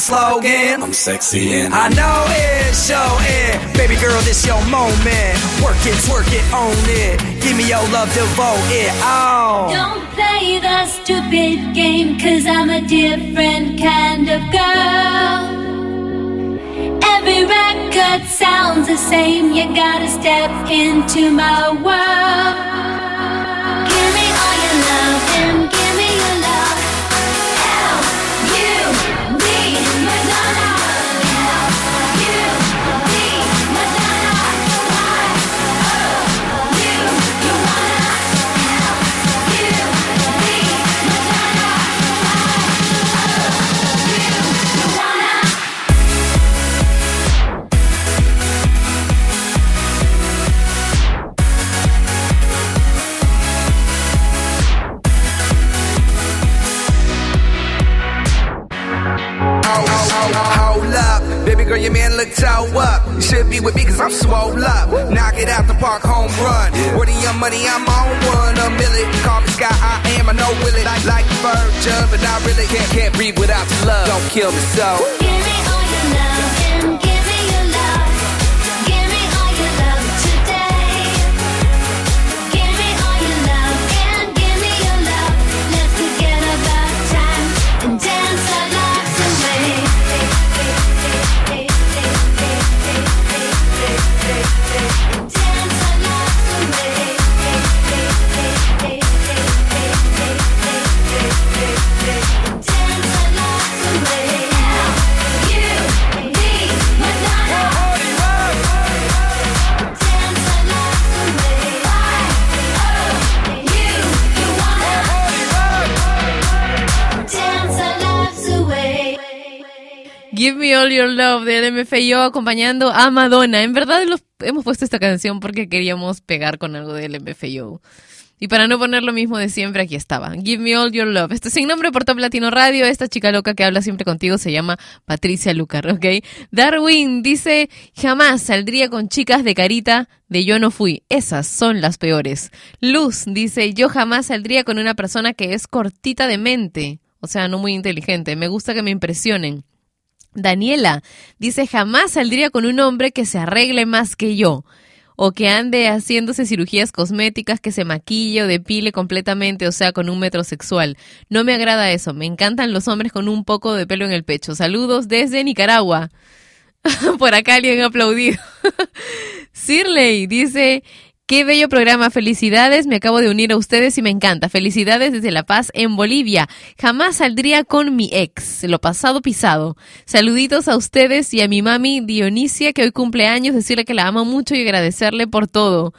Slogan, I'm sexy and I know it, show it. Baby girl, this your moment. Work it, twerk it, own it. Give me your love, devote it. Oh. Don't play the stupid game, cause I'm a different kind of girl. Every record sounds the same, you gotta step into my world. Be with me cause I'm swole up. Knock it out the park, home run. Where the young money, I'm on one. A million, call me Sky, I am, I know will it. Like, like a virgin, but I really can't, can't breathe without your love. Don't kill me so. Give me Give Me All Your Love de LMFAO acompañando a Madonna. En verdad los, hemos puesto esta canción porque queríamos pegar con algo de LMFAO. Y para no poner lo mismo de siempre, aquí estaba. Give Me All Your Love. Este sin nombre por Top Latino Radio. Esta chica loca que habla siempre contigo se llama Patricia Lucar, ¿ok? Darwin dice, jamás saldría con chicas de carita de yo no fui. Esas son las peores. Luz dice, yo jamás saldría con una persona que es cortita de mente. O sea, no muy inteligente. Me gusta que me impresionen. Daniela dice, jamás saldría con un hombre que se arregle más que yo o que ande haciéndose cirugías cosméticas, que se maquille o depile completamente, o sea, con un metrosexual. No me agrada eso, me encantan los hombres con un poco de pelo en el pecho. Saludos desde Nicaragua. Por acá alguien ha aplaudido. Sirley dice, Qué bello programa, felicidades, me acabo de unir a ustedes y me encanta. Felicidades desde La Paz en Bolivia. Jamás saldría con mi ex, lo pasado pisado. Saluditos a ustedes y a mi mami Dionisia que hoy cumple años, decirle que la amo mucho y agradecerle por todo.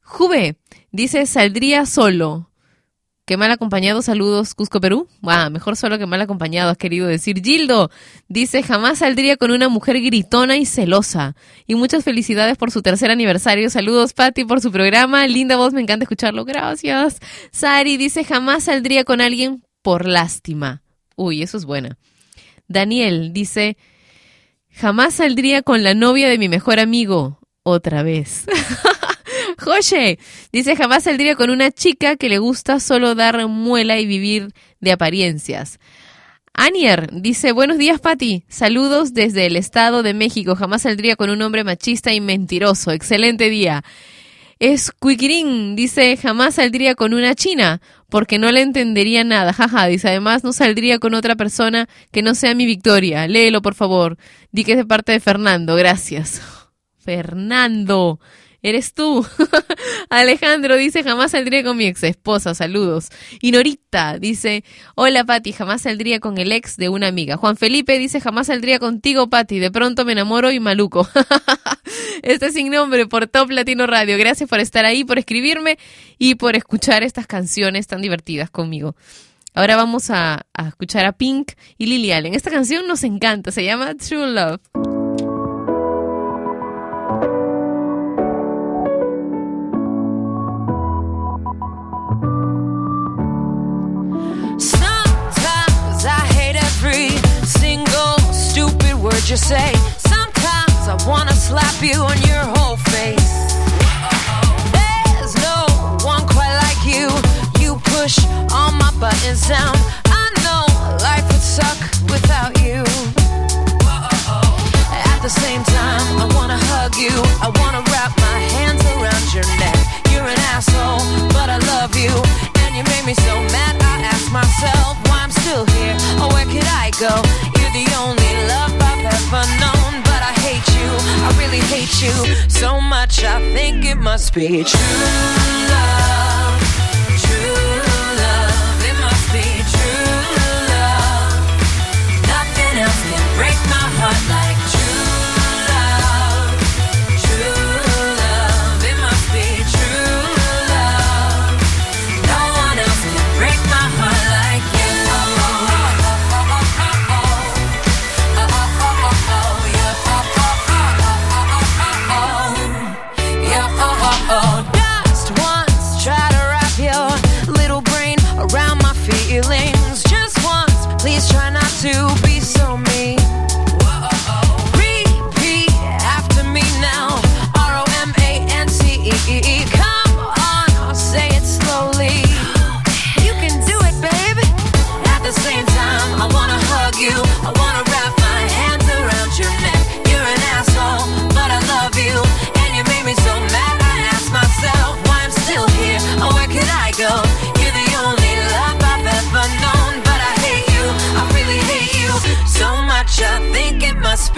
Juve dice, saldría solo. Qué mal acompañado, saludos, Cusco, Perú. Ah, mejor solo que mal acompañado, has querido decir. Gildo dice, jamás saldría con una mujer gritona y celosa. Y muchas felicidades por su tercer aniversario. Saludos, Patti, por su programa. Linda voz, me encanta escucharlo. Gracias. Sari dice, jamás saldría con alguien por lástima. Uy, eso es buena. Daniel dice, Jamás saldría con la novia de mi mejor amigo. Otra vez. José dice jamás saldría con una chica que le gusta solo dar muela y vivir de apariencias. Anier dice, buenos días Patti, saludos desde el Estado de México, jamás saldría con un hombre machista y mentiroso, excelente día. Esquiquirín dice, jamás saldría con una china, porque no le entendería nada, jaja, dice, además no saldría con otra persona que no sea mi Victoria, léelo por favor, di que es de parte de Fernando, gracias. Fernando, eres tú. Alejandro dice, jamás saldría con mi ex esposa, saludos. Y Norita dice, hola Pati, jamás saldría con el ex de una amiga. Juan Felipe dice, jamás saldría contigo Pati, de pronto me enamoro y maluco. este sin nombre por Top Latino Radio. Gracias por estar ahí, por escribirme y por escuchar estas canciones tan divertidas conmigo. Ahora vamos a, a escuchar a Pink y Lily Allen. Esta canción nos encanta, se llama True Love. Sometimes I hate every single stupid word you say. Sometimes I wanna slap you on your whole face. There's no one quite like you. You push all my buttons down. I know life would suck without you. At the same time, I wanna hug you. I wanna wrap my hands around your neck. You're an asshole, but I love you. And you made me so mad, ask myself why I'm still here. Or where could I go? You're the only love I've ever known. But I hate you, I really hate you so much. I think it must be true love. True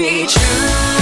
be true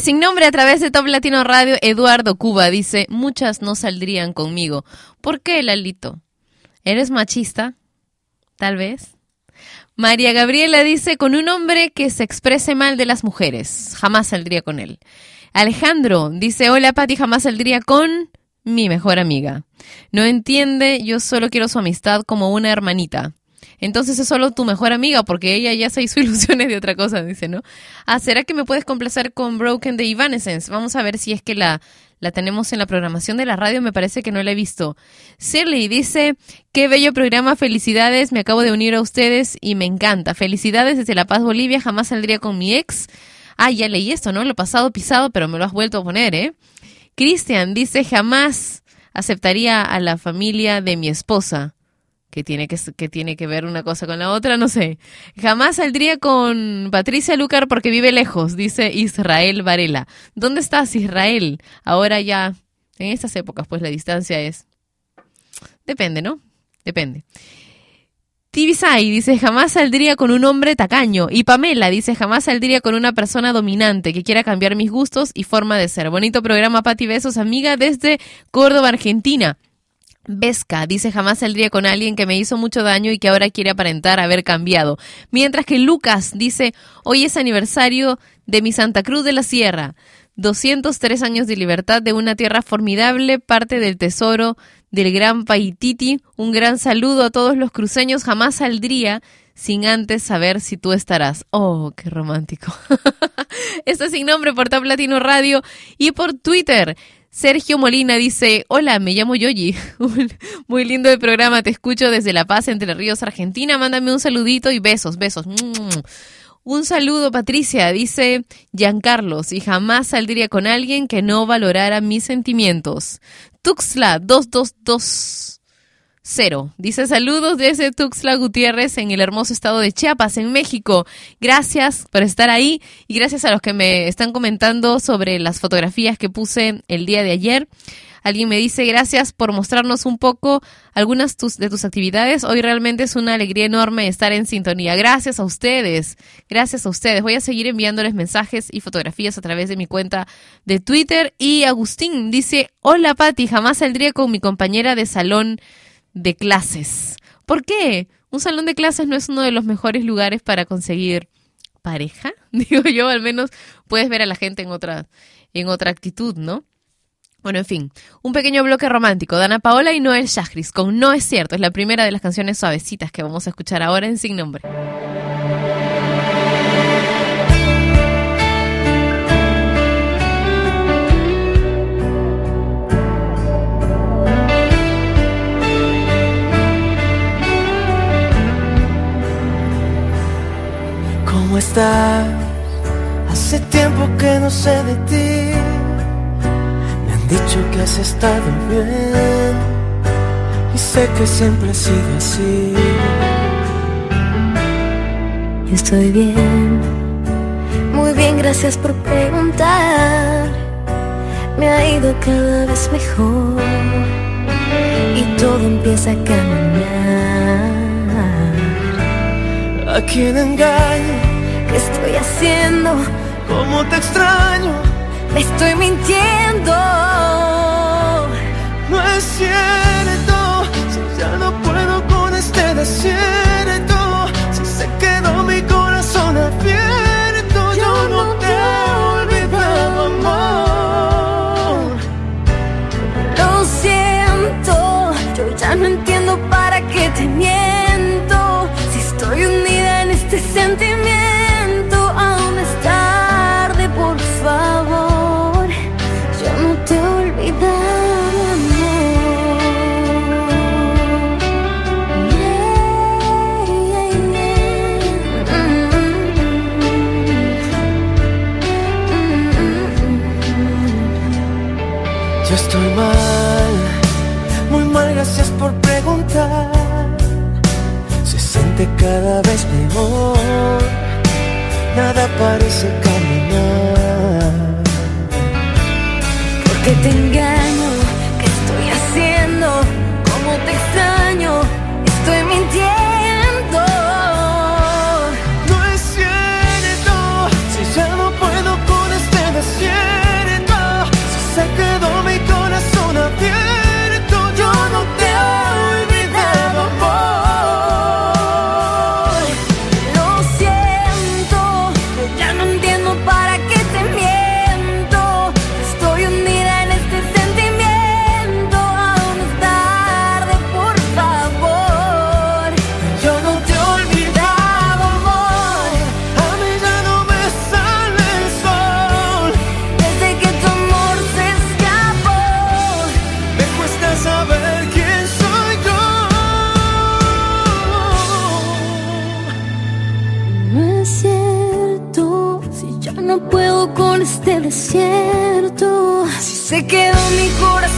sin nombre a través de Top Latino Radio. Eduardo Cuba dice, muchas no saldrían conmigo. ¿Por qué, Lalito? ¿Eres machista? Tal vez. María Gabriela dice, con un hombre que se exprese mal de las mujeres. Jamás saldría con él. Alejandro dice, hola Pati, jamás saldría con mi mejor amiga. No entiende, yo solo quiero su amistad como una hermanita. Entonces es solo tu mejor amiga, porque ella ya se hizo ilusiones de otra cosa, dice, ¿no? Ah, ¿será que me puedes complacer con Broken de Evanescence? Vamos a ver si es que la, la tenemos en la programación de la radio, me parece que no la he visto. Shirley dice, qué bello programa, felicidades, me acabo de unir a ustedes y me encanta. Felicidades desde La Paz, Bolivia, jamás saldría con mi ex. Ah, ya leí esto, ¿no? Lo pasado pisado, pero me lo has vuelto a poner, ¿eh? Cristian dice, jamás aceptaría a la familia de mi esposa. Que tiene que, que tiene que ver una cosa con la otra, no sé. Jamás saldría con Patricia Lucar porque vive lejos, dice Israel Varela. ¿Dónde estás, Israel? Ahora ya, en estas épocas, pues la distancia es... Depende, ¿no? Depende. Tibisay dice, jamás saldría con un hombre tacaño. Y Pamela dice, jamás saldría con una persona dominante que quiera cambiar mis gustos y forma de ser. Bonito programa, Pati Besos, amiga, desde Córdoba, Argentina. Vesca dice jamás saldría con alguien que me hizo mucho daño y que ahora quiere aparentar haber cambiado. Mientras que Lucas dice hoy es aniversario de mi Santa Cruz de la Sierra. 203 años de libertad de una tierra formidable, parte del tesoro del gran Paititi. Un gran saludo a todos los cruceños. Jamás saldría sin antes saber si tú estarás. Oh, qué romántico. Esto es sin nombre por Top Latino Radio y por Twitter. Sergio Molina dice, hola, me llamo Yoyi. Muy lindo el programa, te escucho desde La Paz, Entre Ríos, Argentina. Mándame un saludito y besos, besos. Un saludo, Patricia, dice Giancarlos, y jamás saldría con alguien que no valorara mis sentimientos. Tuxla 2220 dice saludos desde Tuxtla Gutiérrez en el hermoso estado de Chiapas, en México. Gracias por estar ahí y gracias a los que me están comentando sobre las fotografías que puse el día de ayer. Alguien me dice gracias por mostrarnos un poco algunas tus- de tus actividades. Hoy realmente es una alegría enorme estar en sintonía. Gracias a ustedes. Gracias a ustedes. Voy a seguir enviándoles mensajes y fotografías a través de mi cuenta de Twitter. Y Agustín dice, hola Patti, jamás saldría con mi compañera de salón de clases. ¿Por qué? Un salón de clases no es uno de los mejores lugares para conseguir pareja, digo yo, al menos puedes ver a la gente en otra, en otra actitud, ¿no? Bueno, en fin, un pequeño bloque romántico. Dana Paola y Noel Shahris con No es cierto. Es la primera de las canciones suavecitas que vamos a escuchar ahora en Sin Nombre. ¿Cómo estás? Hace tiempo que no sé de ti. Me han dicho que has estado bien. Y sé que siempre ha sido así. Estoy bien, muy bien, gracias por preguntar. Me ha ido cada vez mejor y todo empieza a caminar. ¿A quién engaño? ¿Qué estoy haciendo? ¿Cómo te extraño? Me estoy mintiendo. No es cierto, si ya no puedo con este desierto, Cada vez peor, nada parece caminar. ¿Por qué desierto, si se quedó mi corazón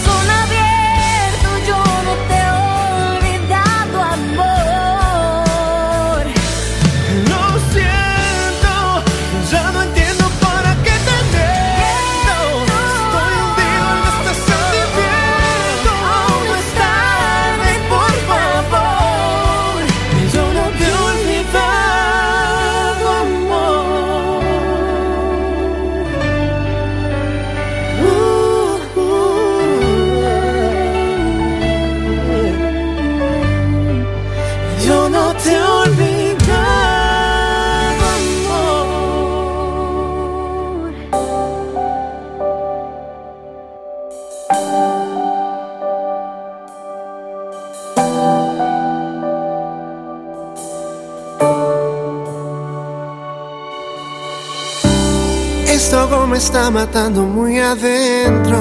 está matando muy adentro.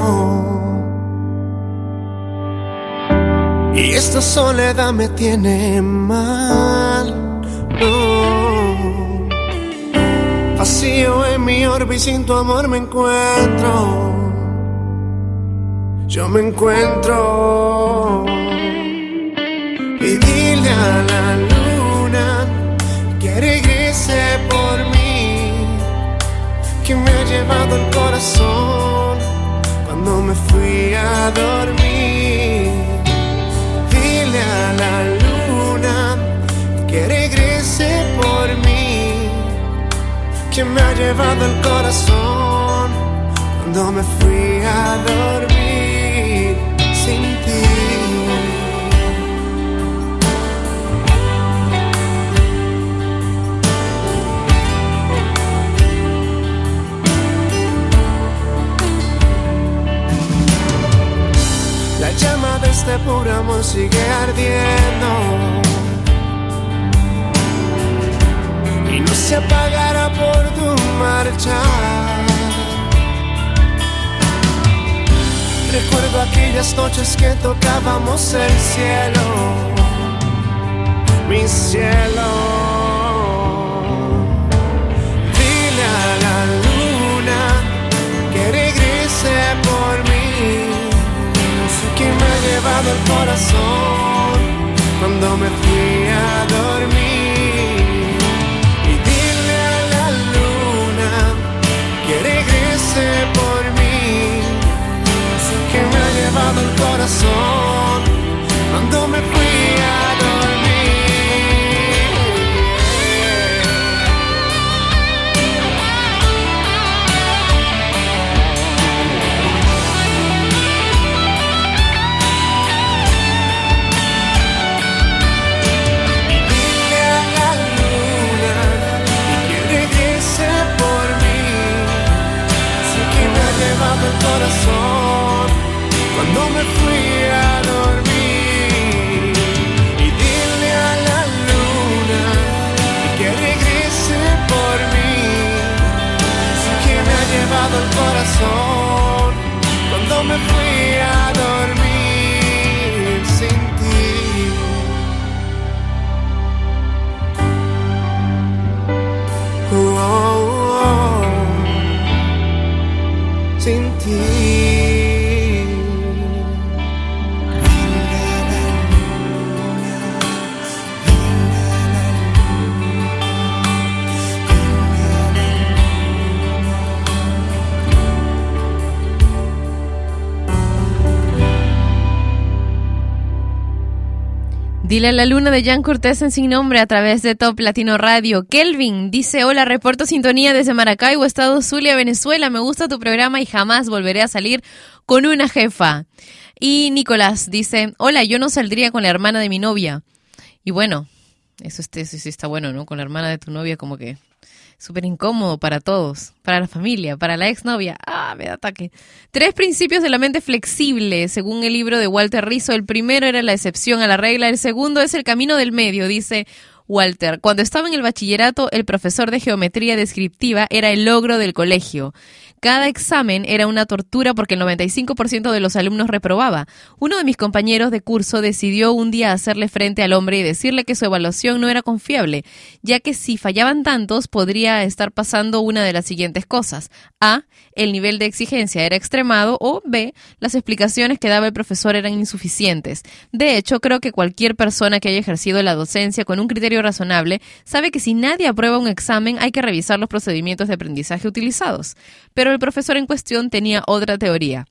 Y esta soledad me tiene mal. No. Vacío en mi orbe y sin tu amor me encuentro. Yo me encuentro. Y dile a la el corazón cuando me fui a dormir. Dile a la luna que regrese por mí, que me ha llevado el corazón cuando me fui a dormir sin ti. La llama de este puro amor sigue ardiendo y no se apagará por tu marcha. Recuerdo aquellas noches que tocábamos el cielo, mi cielo. El corazón cuando me fui a dormir. Y dile a la luna que regrese por mí. Quién me ha llevado el corazón cuando me fui a dormir. Y dile a la luna que regrese por mí. Que me ha llevado el corazón cuando me fui Dile a la luna de Jan Cortés en sin nombre a través de Top Latino Radio. Kelvin dice, hola, reporto sintonía desde Maracaibo, Estado Zulia, Venezuela. Me gusta tu programa y jamás volveré a salir con una jefa. Y Nicolás dice, hola, yo no saldría con la hermana de mi novia. Y bueno, eso, este, eso sí está bueno, ¿no? Con la hermana de tu novia como que súper incómodo para todos, para la familia, para la exnovia. Ah, me da ataque. Tres principios de la mente flexible, según el libro de Walter Rizzo. El primero era la excepción a la regla, el segundo es el camino del medio, dice Walter. Cuando estaba en el bachillerato, el profesor de geometría descriptiva era el logro del colegio. Cada examen era una tortura porque el 95% de los alumnos reprobaba. Uno de mis compañeros de curso decidió un día hacerle frente al hombre y decirle que su evaluación no era confiable, ya que si fallaban tantos podría estar pasando una de las siguientes cosas. A. El nivel de exigencia era extremado o B. Las explicaciones que daba el profesor eran insuficientes. De hecho, creo que cualquier persona que haya ejercido la docencia con un criterio razonable sabe que si nadie aprueba un examen hay que revisar los procedimientos de aprendizaje utilizados. Pero el profesor en cuestión tenía otra teoría.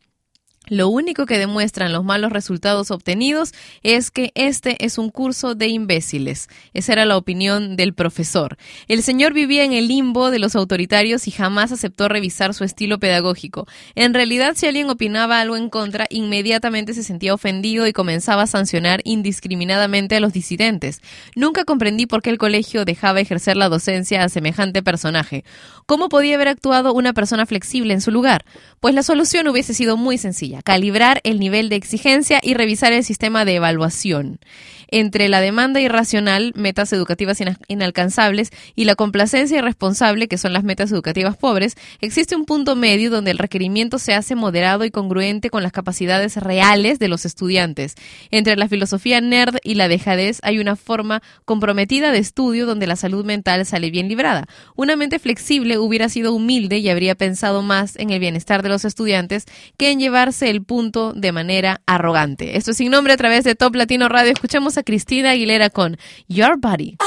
Lo único que demuestran los malos resultados obtenidos es que este es un curso de imbéciles. Esa era la opinión del profesor. El señor vivía en el limbo de los autoritarios y jamás aceptó revisar su estilo pedagógico. En realidad, si alguien opinaba algo en contra, inmediatamente se sentía ofendido y comenzaba a sancionar indiscriminadamente a los disidentes. Nunca comprendí por qué el colegio dejaba ejercer la docencia a semejante personaje. ¿Cómo podía haber actuado una persona flexible en su lugar? Pues la solución hubiese sido muy sencilla, calibrar el nivel de exigencia y revisar el sistema de evaluación. Entre la demanda irracional, metas educativas ina- inalcanzables, y la complacencia irresponsable, que son las metas educativas pobres, existe un punto medio donde el requerimiento se hace moderado y congruente con las capacidades reales de los estudiantes. Entre la filosofía nerd y la dejadez hay una forma comprometida de estudio donde la salud mental sale bien librada. Una mente flexible hubiera sido humilde y habría pensado más en el bienestar de los estudiantes que en llevarse el punto de manera arrogante. Esto es sin nombre a través de Top Latino Radio. Escuchamos Cristina Aguilera con Your Body.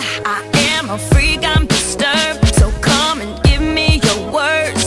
I am a freak, I'm disturbed. So come and give me your word.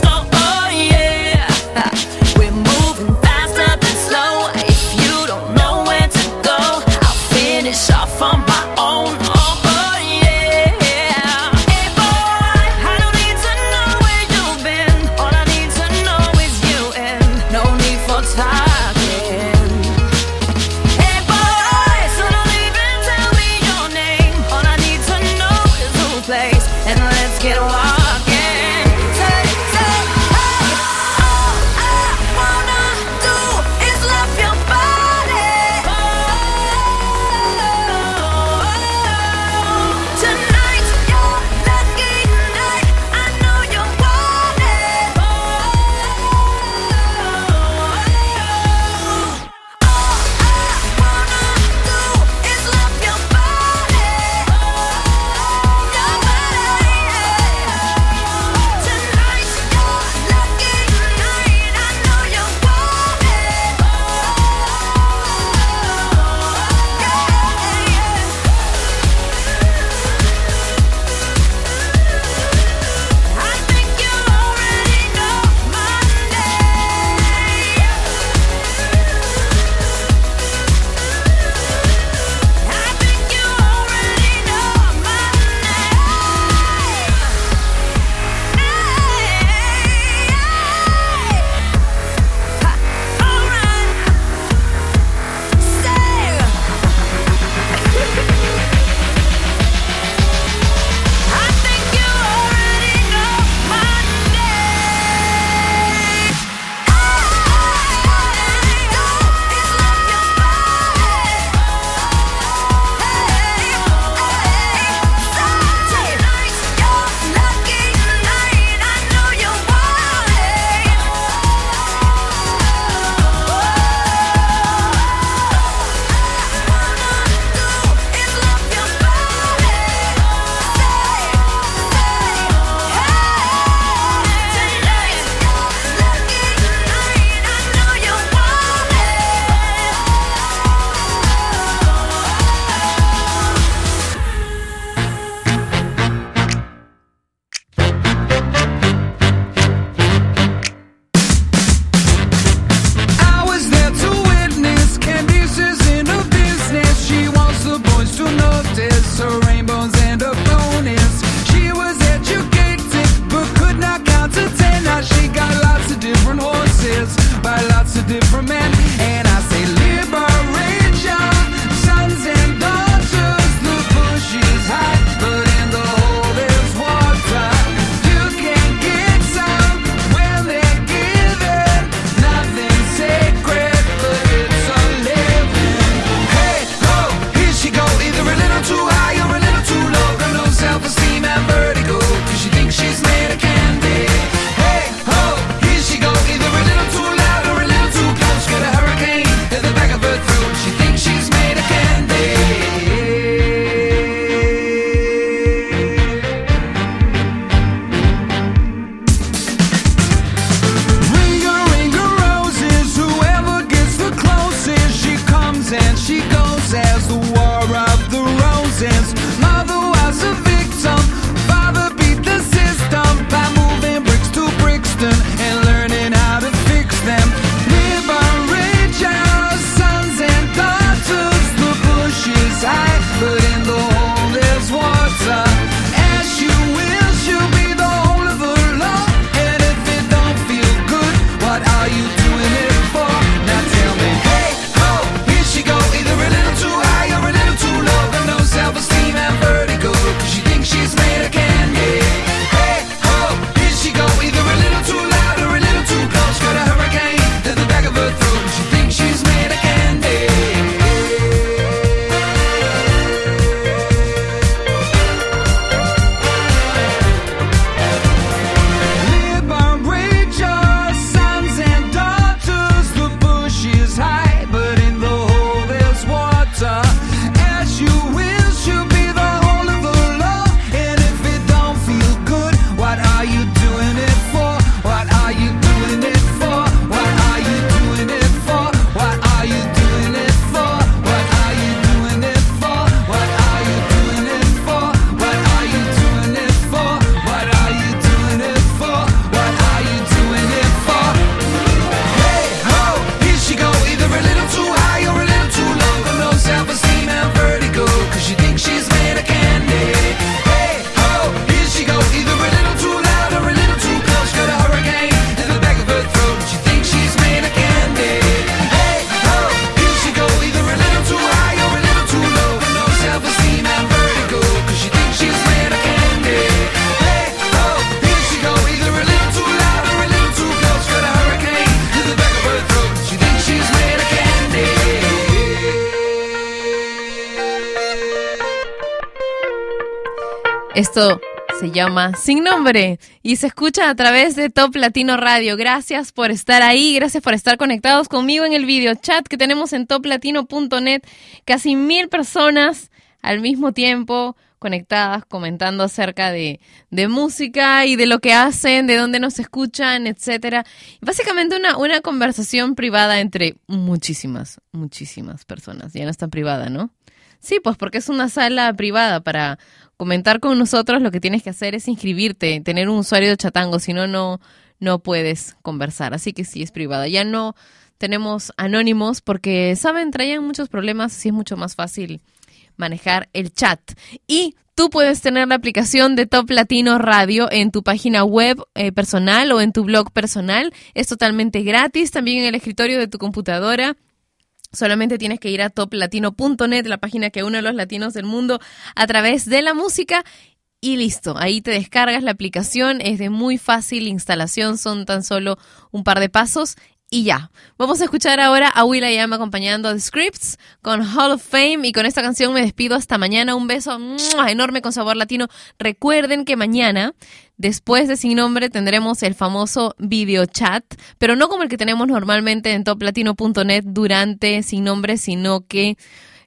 Sin Nombre y se escucha a través de Top Latino Radio. Gracias por estar ahí, gracias por estar conectados conmigo en el video chat que tenemos en toplatino.net. Casi mil personas al mismo tiempo conectadas, comentando acerca de, de música y de lo que hacen, de dónde nos escuchan, etcétera. Básicamente una, una conversación privada entre muchísimas, muchísimas personas. Ya no es tan privada, ¿no? Sí, pues porque es una sala privada para comentar con nosotros. Lo que tienes que hacer es inscribirte, tener un usuario de Chatango, si no, no, no puedes conversar. Así que sí es privada. Ya no tenemos anónimos porque, saben, traían muchos problemas, así es mucho más fácil manejar el chat. Y tú puedes tener la aplicación de Top Latino Radio en tu página web eh, personal o en tu blog personal. Es totalmente gratis, también en el escritorio de tu computadora. Solamente tienes que ir a toplatino.net, la página que une a los latinos del mundo a través de la música. Y listo, ahí te descargas la aplicación, es de muy fácil instalación, son tan solo un par de pasos y ya. Vamos a escuchar ahora a Will.i.am acompañando a The Scripts con Hall of Fame y con esta canción me despido hasta mañana. Un beso enorme con sabor latino. Recuerden que mañana, después de Sin Nombre, tendremos el famoso video chat, pero no como el que tenemos normalmente en toplatino.net durante Sin Nombre, sino que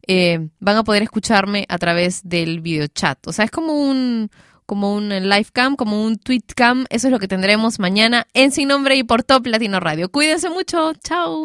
eh, van a poder escucharme a través del video chat. O sea, es como un como un live cam, como un tweet cam. Eso es lo que tendremos mañana en Sin Nombre y por Top Latino Radio. Cuídense mucho. Chao.